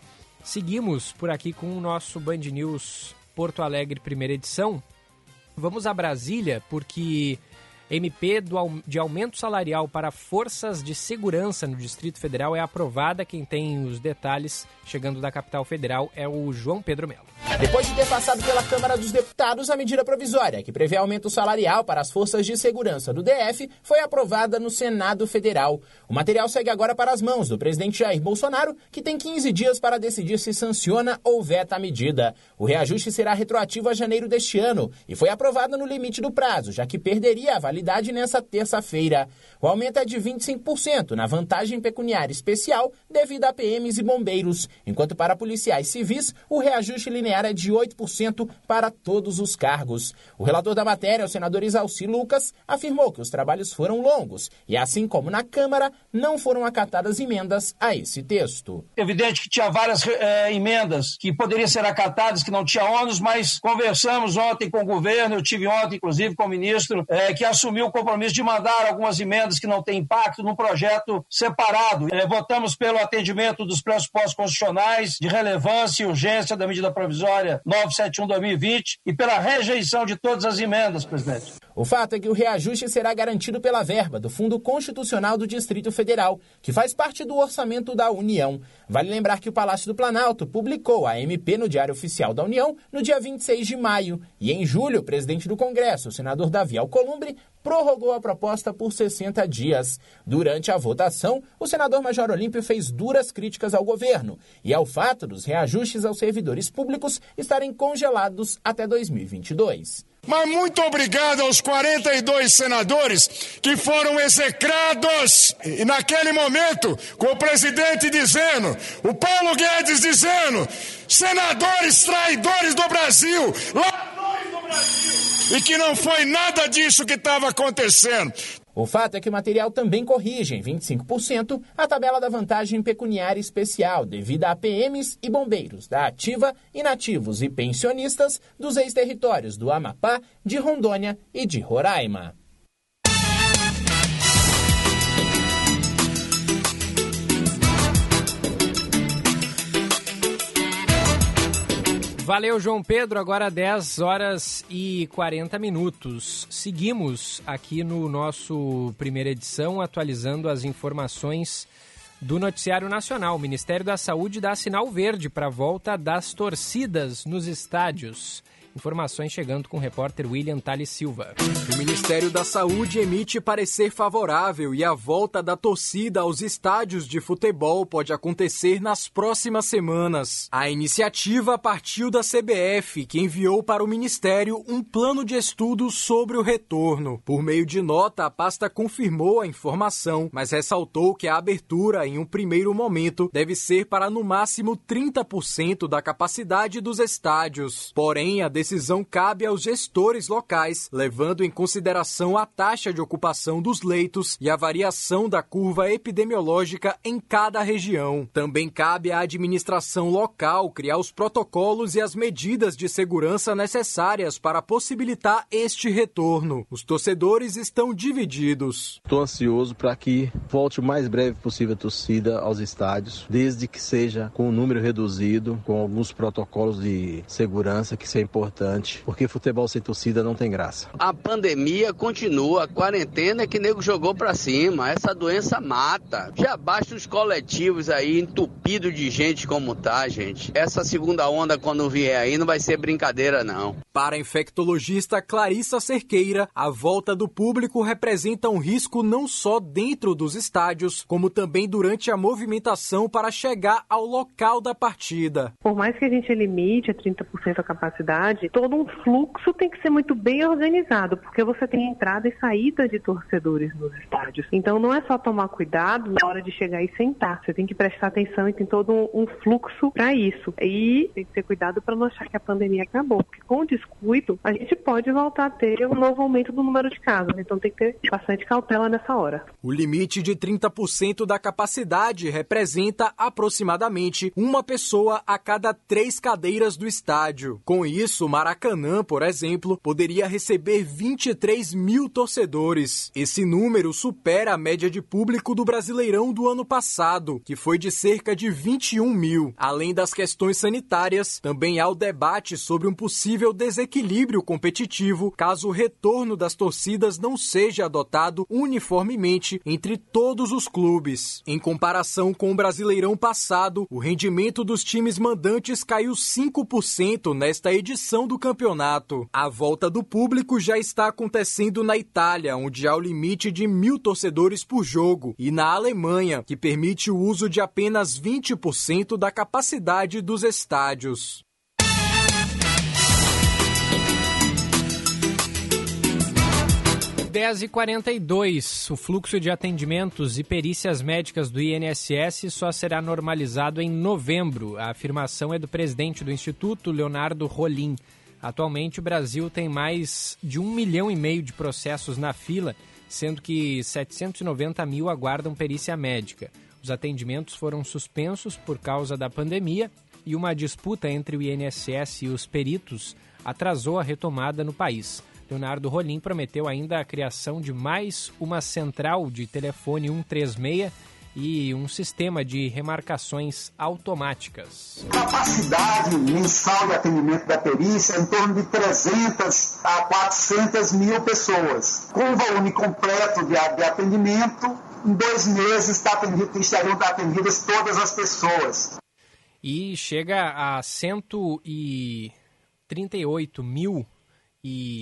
[SPEAKER 1] seguimos por aqui com o nosso Band News Porto Alegre, primeira edição. Vamos a Brasília, porque MP de aumento salarial para forças de segurança no Distrito Federal é aprovada. Quem tem os detalhes chegando da capital federal é o João Pedro Melo.
[SPEAKER 32] Depois de ter passado pela Câmara dos Deputados, a medida provisória, que prevê aumento salarial para as forças de segurança do DF, foi aprovada no Senado Federal. O material segue agora para as mãos do presidente Jair Bolsonaro, que tem 15 dias para decidir se sanciona ou veta a medida. O reajuste será retroativo a janeiro deste ano e foi aprovado no limite do prazo, já que perderia a validade nessa terça-feira. O aumento é de 25% na vantagem pecuniária especial devido a PMs e bombeiros, enquanto para policiais civis o reajuste linear é de 8% para todos os cargos. O relator da matéria, o senador Isalci Lucas, afirmou que os trabalhos foram longos e, assim como na Câmara, não foram acatadas emendas a esse texto.
[SPEAKER 33] Evidente que tinha várias é, emendas que poderiam ser acatadas, que não tinha ônus, mas conversamos ontem com o governo, eu tive ontem, inclusive, com o ministro, é, que assumiu o compromisso de mandar algumas emendas que não têm impacto no projeto separado. É, votamos pelo atendimento dos pressupostos constitucionais de relevância e urgência da medida provisória 971-2020 e pela rejeição de todas as emendas, presidente.
[SPEAKER 32] O fato é que o reajuste será garantido pela verba do Fundo Constitucional do Distrito Federal, que faz parte do orçamento da União. Vale lembrar que o Palácio do Planalto publicou a MP no Diário Oficial da União no dia 26 de maio. E em julho, o presidente do Congresso, o senador Davi Alcolumbre, prorrogou a proposta por 60 dias. Durante a votação, o senador Major Olímpio fez duras críticas ao governo e ao fato dos reajustes aos servidores públicos estarem congelados até 2022.
[SPEAKER 34] Mas muito obrigado aos 42 senadores que foram execrados. E naquele momento, com o presidente dizendo, o Paulo Guedes dizendo, senadores traidores do Brasil, ladrões do Brasil. E que não foi nada disso que estava acontecendo.
[SPEAKER 32] O fato é que o material também corrige em 25% a tabela da vantagem pecuniária especial devida a PMs e bombeiros da ativa, inativos e pensionistas dos ex-territórios do Amapá, de Rondônia e de Roraima.
[SPEAKER 1] Valeu, João Pedro. Agora 10 horas e 40 minutos. Seguimos aqui no nosso primeira edição, atualizando as informações do Noticiário Nacional. O Ministério da Saúde dá sinal verde para a volta das torcidas nos estádios. Informações chegando com o repórter William Tali Silva.
[SPEAKER 35] O Ministério da Saúde emite parecer favorável e a volta da torcida aos estádios de futebol pode acontecer nas próximas semanas. A iniciativa partiu da CBF, que enviou para o Ministério um plano de estudos sobre o retorno. Por meio de nota, a pasta confirmou a informação, mas ressaltou que a abertura, em um primeiro momento, deve ser para no máximo 30% da capacidade dos estádios. Porém, a decisão cabe aos gestores locais, levando em consideração a taxa de ocupação dos leitos e a variação da curva epidemiológica em cada região. Também cabe à administração local criar os protocolos e as medidas de segurança necessárias para possibilitar este retorno. Os torcedores estão divididos.
[SPEAKER 36] Estou ansioso para que volte o mais breve possível a torcida aos estádios, desde que seja com um número reduzido, com alguns protocolos de segurança, que isso é importante, porque futebol sem torcida não tem graça.
[SPEAKER 37] A pandemia continua, a quarentena é que nego jogou para cima, essa doença mata. Já basta os coletivos aí entupido de gente como tá, gente. Essa segunda onda quando vier aí não vai ser brincadeira não.
[SPEAKER 35] Para a infectologista Clarissa Cerqueira, a volta do público representa um risco não só dentro dos estádios, como também durante a movimentação para chegar ao local da partida.
[SPEAKER 38] Por mais que a gente limite a 30% a capacidade, todo um fluxo tem que ser muito bem organizado, porque você tem entrada e saída de torcedores nos estádios. Então não é só tomar cuidado na hora de chegar e sentar, você tem que prestar atenção e tem todo um, um fluxo para isso. E tem que ter cuidado para não achar que a pandemia acabou, porque com descuido a gente pode voltar a ter um novo aumento do número de casos. Então tem que ter bastante cautela nessa hora.
[SPEAKER 35] O limite de 30% da capacidade representa aproximadamente uma pessoa a cada três cadeiras do estádio. Com isso, Maracanã, por exemplo, poderia receber 23 mil torcedores. Esse número supera a média de público do Brasileirão do ano passado, que foi de cerca de 21 mil. Além das questões sanitárias, também há o debate sobre um possível desequilíbrio competitivo caso o retorno das torcidas não seja adotado uniformemente entre todos os clubes. Em comparação com o Brasileirão passado, o rendimento dos times mandantes caiu 5% nesta edição do campeonato. A volta do público já está acontecendo na Itália, onde há o limite de mil torcedores por jogo, e na Alemanha, que permite o uso de apenas 20% da capacidade dos estádios.
[SPEAKER 1] 10 e 42 o fluxo de atendimentos e perícias médicas do INSS só será normalizado em novembro. A afirmação é do presidente do Instituto, Leonardo Rolim. Atualmente, o Brasil tem mais de um milhão e meio de processos na fila, sendo que 790 mil aguardam perícia médica. Os atendimentos foram suspensos por causa da pandemia e uma disputa entre o INSS e os peritos atrasou a retomada no país. Leonardo Rolim prometeu ainda a criação de mais uma central de telefone 136 e um sistema de remarcações automáticas.
[SPEAKER 39] Capacidade mensal de atendimento da perícia em torno de 300 a 400 mil pessoas. Com o volume completo de, atendimento, em dois meses está atendido, estariam atendidas todas as pessoas.
[SPEAKER 1] E chega a 138 mil e.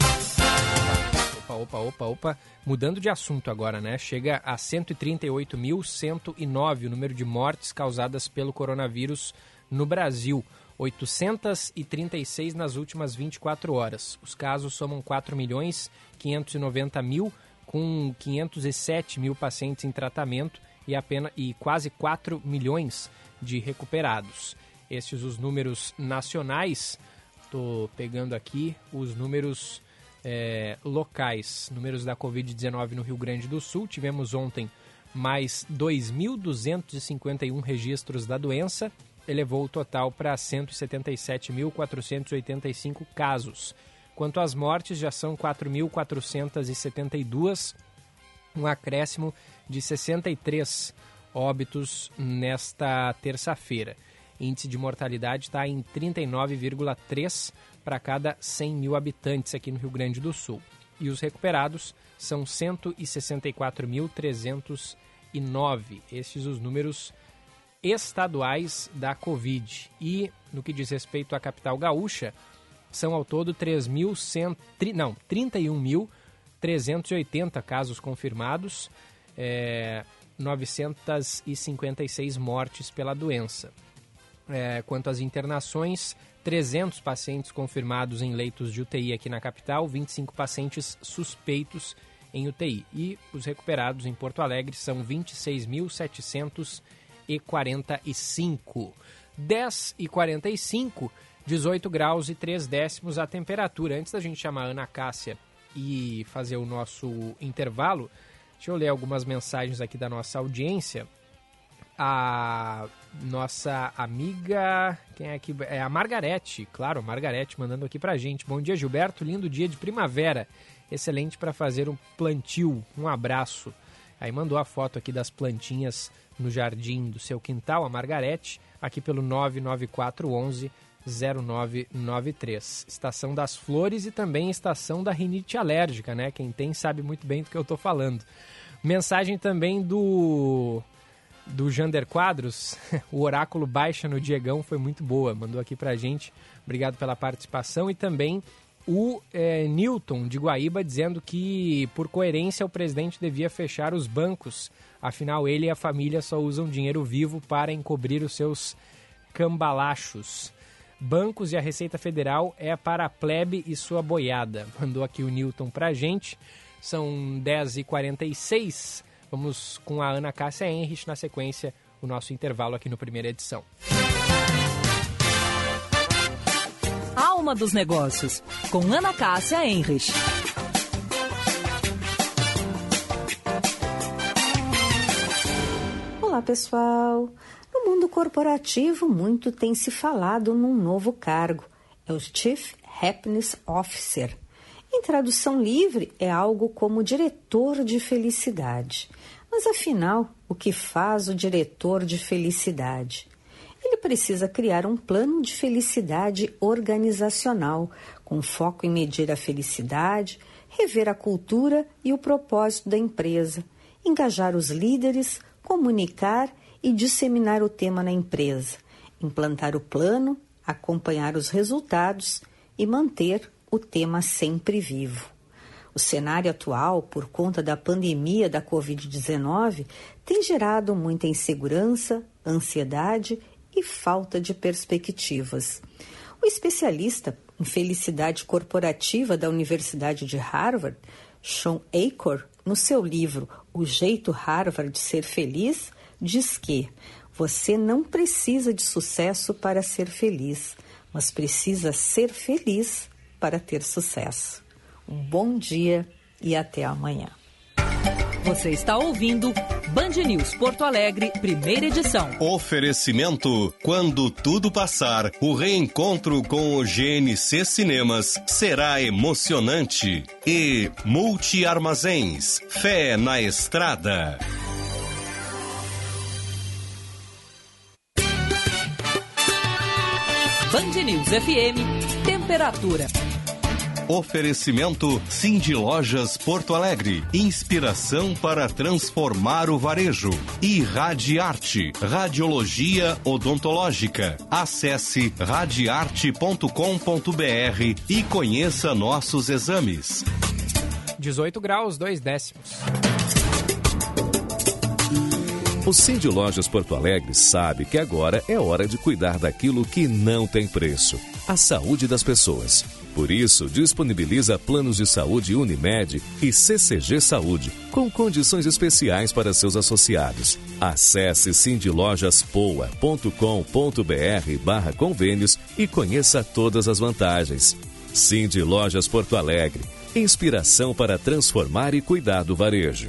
[SPEAKER 1] Opa, opa, opa, opa. Mudando de assunto agora, né? Chega a 138.109 o número de mortes causadas pelo coronavírus no Brasil. 836 nas últimas 24 horas. Os casos somam 4 milhões 590 mil, com 507 mil pacientes em tratamento e, apenas, e quase 4 milhões de recuperados. Esses os números nacionais. Estou pegando aqui os números é, locais, números da Covid-19 no Rio Grande do Sul. Tivemos ontem mais 2.251 registros da doença, elevou o total para 177.485 casos. Quanto às mortes, já são 4.472, um acréscimo de 63 óbitos nesta terça-feira. Índice de mortalidade está em 39,3 para cada 100 mil habitantes aqui no Rio Grande do Sul. E os recuperados são 164.309. Estes os números estaduais da Covid. E no que diz respeito à capital gaúcha, são ao todo 3.100, não, 31.380 casos confirmados, é, 956 mortes pela doença. É, quanto às internações, 300 pacientes confirmados em leitos de UTI aqui na capital, 25 pacientes suspeitos em UTI. E os recuperados em Porto Alegre são 26.745. 10 e 45 18 graus e 3 décimos a temperatura. Antes da gente chamar a Ana Cássia e fazer o nosso intervalo, deixa eu ler algumas mensagens aqui da nossa audiência. A nossa amiga, quem é aqui? É a Margarete, claro, Margarete mandando aqui pra gente. Bom dia, Gilberto, lindo dia de primavera. Excelente para fazer um plantio. Um abraço. Aí mandou a foto aqui das plantinhas no jardim do seu quintal, a Margarete, aqui pelo 99411 0993. Estação das Flores e também estação da rinite alérgica, né? Quem tem sabe muito bem do que eu estou falando. Mensagem também do do Jander Quadros, o oráculo baixa no Diegão foi muito boa, mandou aqui pra gente. Obrigado pela participação e também o é, Newton de Guaíba dizendo que, por coerência, o presidente devia fechar os bancos, afinal, ele e a família só usam dinheiro vivo para encobrir os seus cambalachos. Bancos e a Receita Federal é para a plebe e sua boiada. Mandou aqui o Newton pra gente. São 10h46. Vamos com a Ana Cássia Henrich na sequência, o nosso intervalo aqui no primeira edição.
[SPEAKER 21] Alma dos Negócios, com Ana Cássia Henrich.
[SPEAKER 40] Olá, pessoal. No mundo corporativo, muito tem se falado num novo cargo. É o Chief Happiness Officer. Em tradução livre, é algo como diretor de felicidade. Mas afinal, o que faz o diretor de felicidade? Ele precisa criar um plano de felicidade organizacional, com foco em medir a felicidade, rever a cultura e o propósito da empresa, engajar os líderes, comunicar e disseminar o tema na empresa, implantar o plano, acompanhar os resultados e manter o tema sempre vivo. O cenário atual, por conta da pandemia da Covid-19, tem gerado muita insegurança, ansiedade e falta de perspectivas. O especialista em felicidade corporativa da Universidade de Harvard, Sean Acor, no seu livro O Jeito Harvard de Ser Feliz, diz que você não precisa de sucesso para ser feliz, mas precisa ser feliz para ter sucesso. Um bom dia e até amanhã.
[SPEAKER 21] Você está ouvindo Band News Porto Alegre, primeira edição.
[SPEAKER 12] Oferecimento: quando tudo passar, o reencontro com o GNC Cinemas será emocionante. E Multi Armazéns, fé na estrada.
[SPEAKER 21] Band News FM, temperatura.
[SPEAKER 12] Oferecimento Cindy Lojas Porto Alegre. Inspiração para transformar o varejo. E Radiarte, Radiologia Odontológica. Acesse radiarte.com.br e conheça nossos exames.
[SPEAKER 1] 18 graus, 2 décimos.
[SPEAKER 22] O Cindy Lojas Porto Alegre sabe que agora é hora de cuidar daquilo que não tem preço: a saúde das pessoas. Por isso, disponibiliza planos de saúde Unimed e CCG Saúde, com condições especiais para seus associados. Acesse cindylojaspoa.com.br barra convênios e conheça todas as vantagens. Cindy Lojas Porto Alegre, inspiração para transformar e cuidar do varejo.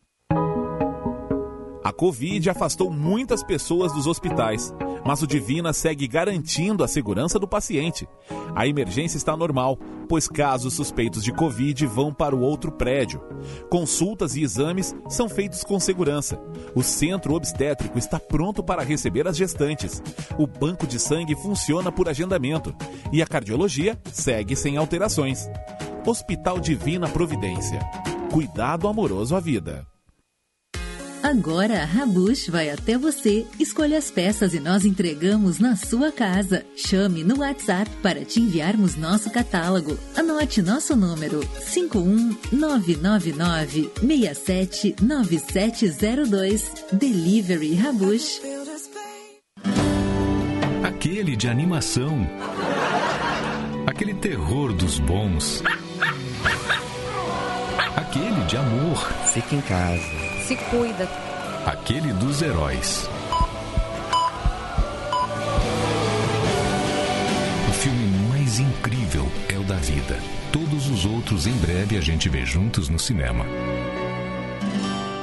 [SPEAKER 23] A Covid afastou muitas pessoas dos hospitais, mas o Divina segue garantindo a segurança do paciente. A emergência está normal, pois casos suspeitos de Covid vão para o outro prédio. Consultas e exames são feitos com segurança. O centro obstétrico está pronto para receber as gestantes. O banco de sangue funciona por agendamento e a cardiologia segue sem alterações. Hospital Divina Providência. Cuidado amoroso à vida.
[SPEAKER 30] Agora a Rabush vai até você, escolha as peças e nós entregamos na sua casa. Chame no WhatsApp para te enviarmos nosso catálogo. Anote nosso número 51999 679702. Delivery Rabush.
[SPEAKER 22] Aquele de animação. Aquele terror dos bons. Aquele de amor.
[SPEAKER 41] Fica em casa.
[SPEAKER 3] Se cuida.
[SPEAKER 22] Aquele dos heróis. O filme mais incrível é o da vida. Todos os outros em breve a gente vê juntos no cinema.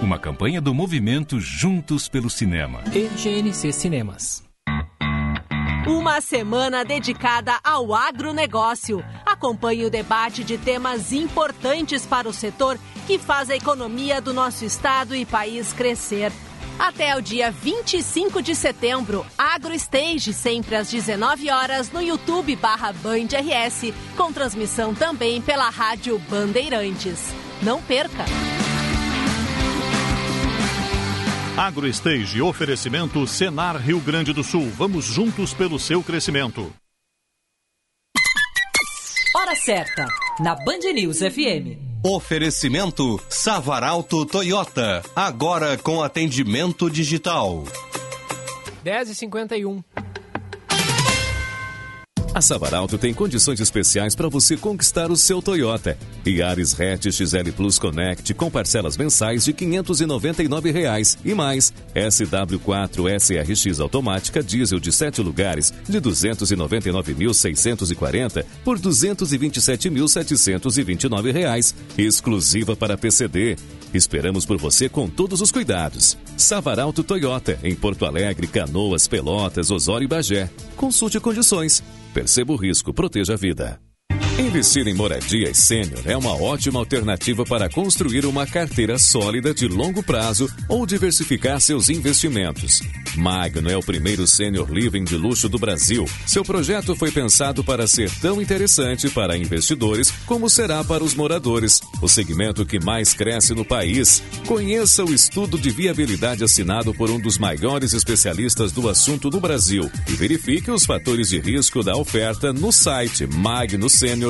[SPEAKER 22] Uma campanha do movimento Juntos pelo Cinema.
[SPEAKER 1] E GNC Cinemas.
[SPEAKER 42] Uma semana dedicada ao agronegócio. Acompanhe o debate de temas importantes para o setor que faz a economia do nosso estado e país crescer. Até o dia 25 de setembro, AgroStage, sempre às 19 horas no YouTube barra Band RS, com transmissão também pela Rádio Bandeirantes. Não perca!
[SPEAKER 43] AgroStage, oferecimento Senar Rio Grande do Sul. Vamos juntos pelo seu crescimento.
[SPEAKER 21] Hora certa, na Band News FM.
[SPEAKER 12] Oferecimento Savaralto Toyota, agora com atendimento digital.
[SPEAKER 1] 10h51.
[SPEAKER 22] A Savaralto tem condições especiais para você conquistar o seu Toyota. Yaris Hatch XL Plus Connect com parcelas mensais de 599 reais e mais SW4 SRX automática diesel de 7 lugares de 299.640 por 227.729 reais, exclusiva para PCD. Esperamos por você com todos os cuidados. Savaralto Toyota, em Porto Alegre, Canoas, Pelotas, Osório e Bagé. Consulte condições. Perceba o risco, proteja a vida. Investir em moradias sênior é uma ótima alternativa para construir uma carteira sólida de longo prazo ou diversificar seus investimentos. Magno é o primeiro sênior living de luxo do Brasil. Seu projeto foi pensado para ser tão interessante para investidores como será para os moradores, o segmento que mais cresce no país. Conheça o estudo de viabilidade assinado por um dos maiores especialistas do assunto no Brasil e verifique os fatores de risco da oferta no site magnosenior.com.br.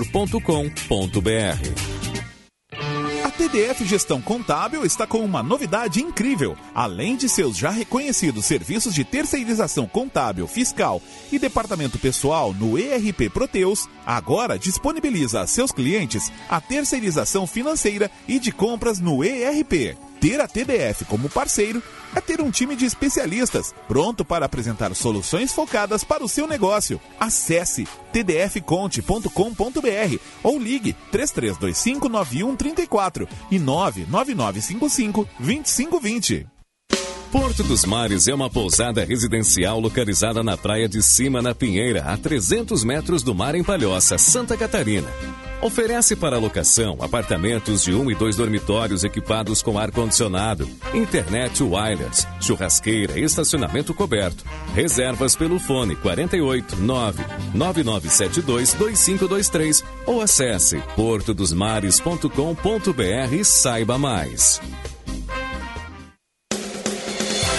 [SPEAKER 23] A TDF Gestão Contábil está com uma novidade incrível. Além de seus já reconhecidos serviços de terceirização contábil, fiscal e departamento pessoal no ERP Proteus, agora disponibiliza a seus clientes a terceirização financeira e de compras no ERP. Ter a TDF como parceiro é ter um time de especialistas pronto para apresentar soluções focadas para o seu negócio. Acesse tdfconte.com.br ou ligue 33259134 e 999552520.
[SPEAKER 22] Porto dos Mares é uma pousada residencial localizada na praia de cima, na Pinheira, a 300 metros do mar em Palhoça, Santa Catarina. Oferece para locação apartamentos de um e dois dormitórios equipados com ar-condicionado, internet wireless, churrasqueira e estacionamento coberto. Reservas pelo fone 48 9 9972 2523 ou acesse portodosmares.com.br e saiba mais.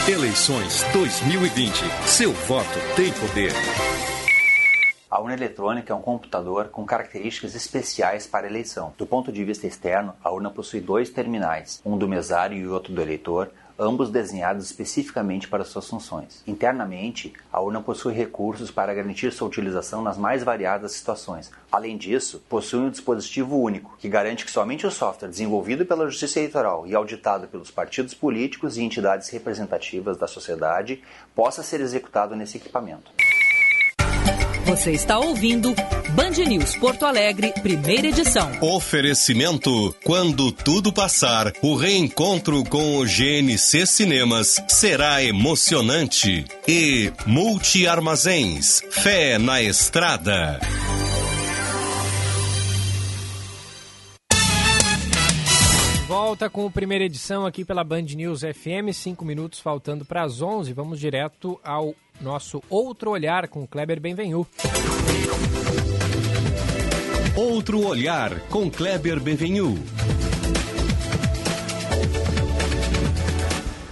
[SPEAKER 44] Eleições 2020. Seu voto tem poder.
[SPEAKER 45] A urna eletrônica é um computador com características especiais para eleição. Do ponto de vista externo, a urna possui dois terminais, um do mesário e outro do eleitor, ambos desenhados especificamente para suas funções. Internamente, a urna possui recursos para garantir sua utilização nas mais variadas situações. Além disso, possui um dispositivo único, que garante que somente o software desenvolvido pela Justiça Eleitoral e auditado pelos partidos políticos e entidades representativas da sociedade possa ser executado nesse equipamento.
[SPEAKER 21] Você está ouvindo Band News Porto Alegre, primeira edição.
[SPEAKER 12] Oferecimento: quando tudo passar, o reencontro com o GNC Cinemas será emocionante. E Multi Armazéns, fé na estrada.
[SPEAKER 1] Volta com a primeira edição aqui pela Band News FM, cinco minutos faltando para as 11. Vamos direto ao nosso Outro Olhar com Kleber Benvenu.
[SPEAKER 12] Outro Olhar com Kleber Benvenu.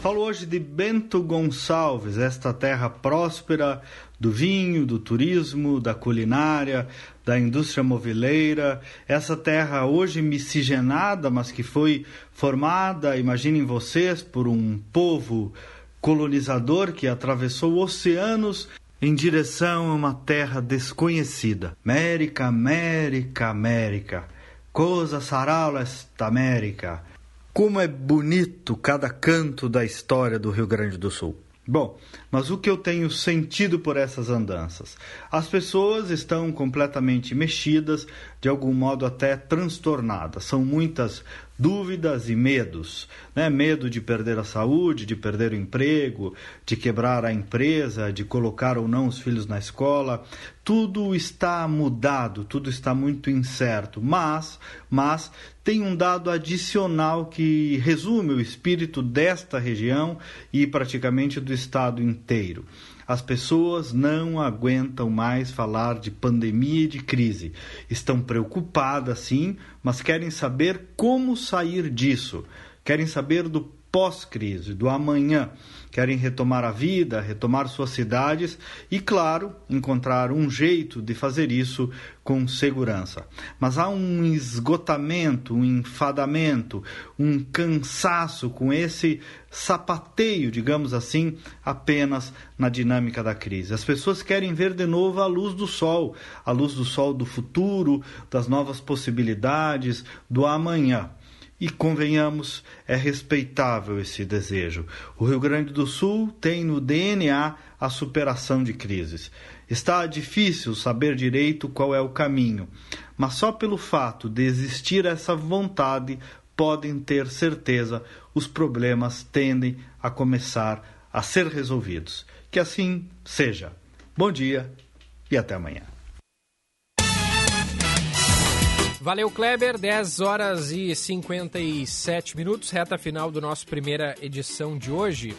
[SPEAKER 46] Falo hoje de Bento Gonçalves, esta terra próspera do vinho, do turismo, da culinária, da indústria moveleira. Essa terra hoje miscigenada, mas que foi formada, imaginem vocês, por um povo colonizador que atravessou oceanos em direção a uma terra desconhecida. América, América, América. Coisa sarau esta América. Como é bonito cada canto da história do Rio Grande do Sul. Bom, mas o que eu tenho sentido por essas andanças? As pessoas estão completamente mexidas, de algum modo até transtornadas. São muitas dúvidas e medos, né? Medo de perder a saúde, de perder o emprego, de quebrar a empresa, de colocar ou não os filhos na escola. Tudo está mudado, tudo está muito incerto, mas, mas tem um dado adicional que resume o espírito desta região e praticamente do estado inteiro. As pessoas não aguentam mais falar de pandemia e de crise. Estão preocupadas, sim, mas querem saber como sair disso. Querem saber do pós-crise, do amanhã. Querem retomar a vida, retomar suas cidades e, claro, encontrar um jeito de fazer isso com segurança. Mas há um esgotamento, um enfadamento, um cansaço com esse sapateio, digamos assim, apenas na dinâmica da crise. As pessoas querem ver de novo a luz do sol, a luz do sol do futuro, das novas possibilidades, do amanhã. E convenhamos, é respeitável esse desejo. O Rio Grande do Sul tem no DNA a superação de crises. Está difícil saber direito qual é o caminho, mas só pelo fato de existir essa vontade, podem ter certeza, os problemas tendem a começar a ser resolvidos. Que assim seja. Bom dia e até amanhã.
[SPEAKER 1] Valeu, Kleber. 10 horas e 57 minutos, reta final do nosso primeira edição de hoje.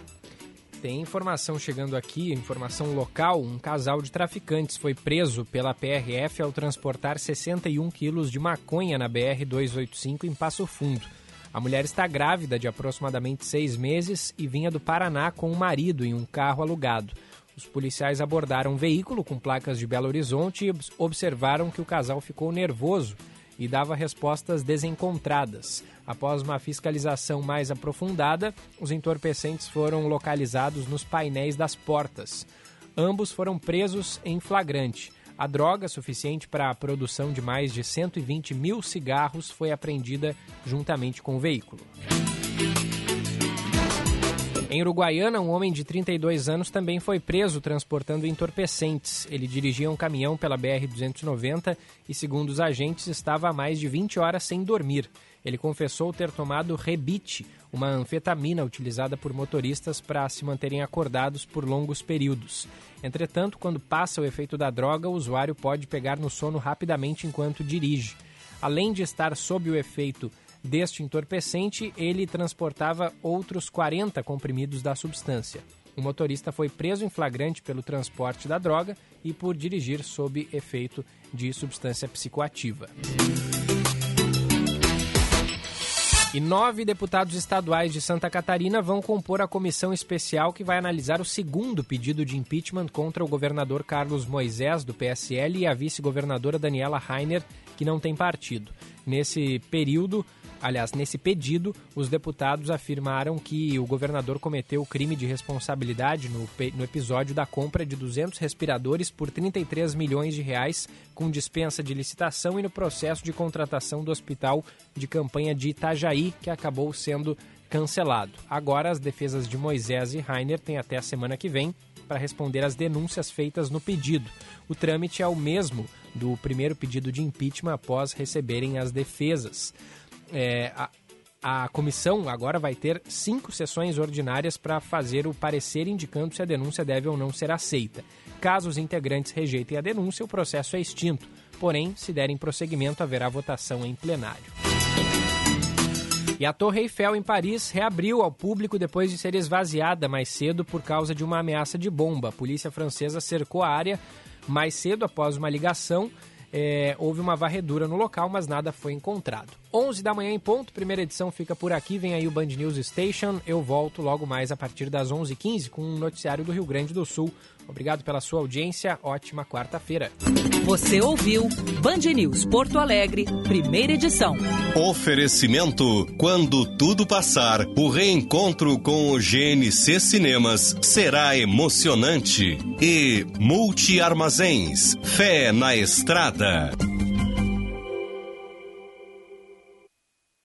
[SPEAKER 1] Tem informação chegando aqui, informação local. Um casal de traficantes foi preso pela PRF ao transportar 61 quilos de maconha na BR-285 em Passo Fundo. A mulher está grávida de aproximadamente seis meses e vinha do Paraná com o marido em um carro alugado. Os policiais abordaram um veículo com placas de Belo Horizonte e observaram que o casal ficou nervoso e dava respostas desencontradas. Após uma fiscalização mais aprofundada, os entorpecentes foram localizados nos painéis das portas. Ambos foram presos em flagrante. A droga suficiente para a produção de mais de 120 mil cigarros foi apreendida juntamente com o veículo. Em Uruguaiana, um homem de 32 anos também foi preso transportando entorpecentes. Ele dirigia um caminhão pela BR-290 e, segundo os agentes, estava há mais de 20 horas sem dormir. Ele confessou ter tomado rebite, uma anfetamina utilizada por motoristas para se manterem acordados por longos períodos. Entretanto, quando passa o efeito da droga, o usuário pode pegar no sono rapidamente enquanto dirige. Além de estar sob o efeito deste entorpecente, ele transportava outros 40 comprimidos da substância. O motorista foi preso em flagrante pelo transporte da droga e por dirigir sob efeito de substância psicoativa. E nove deputados estaduais de Santa Catarina vão compor a comissão especial que vai analisar o segundo pedido de impeachment contra o governador Carlos Moisés, do PSL, e a vice-governadora Daniela Rainer, que não tem partido. Nesse período, Aliás, nesse pedido, os deputados afirmaram que o governador cometeu crime de responsabilidade no, no episódio da compra de 200 respiradores por 33 milhões de reais, com dispensa de licitação e no processo de contratação do hospital de campanha de Itajaí, que acabou sendo cancelado. Agora, as defesas de Moisés e Rainer têm até a semana que vem para responder às denúncias feitas no pedido. O trâmite é o mesmo do primeiro pedido de impeachment após receberem as defesas. É, a, a comissão agora vai ter cinco sessões ordinárias para fazer o parecer indicando se a denúncia deve ou não ser aceita. Caso os integrantes rejeitem a denúncia, o processo é extinto. Porém, se derem prosseguimento, haverá votação em plenário. E a Torre Eiffel em Paris reabriu ao público depois de ser esvaziada mais cedo por causa de uma ameaça de bomba. A polícia francesa cercou a área mais cedo após uma ligação é, houve uma varredura no local, mas nada foi encontrado. 11 da manhã em ponto, primeira edição fica por aqui. Vem aí o Band News Station. Eu volto logo mais a partir das 11h15 com um noticiário do Rio Grande do Sul. Obrigado pela sua audiência. Ótima quarta-feira.
[SPEAKER 21] Você ouviu Band News Porto Alegre, primeira edição.
[SPEAKER 12] Oferecimento: quando tudo passar, o reencontro com o GNC Cinemas será emocionante. E Multi Armazéns, fé na estrada.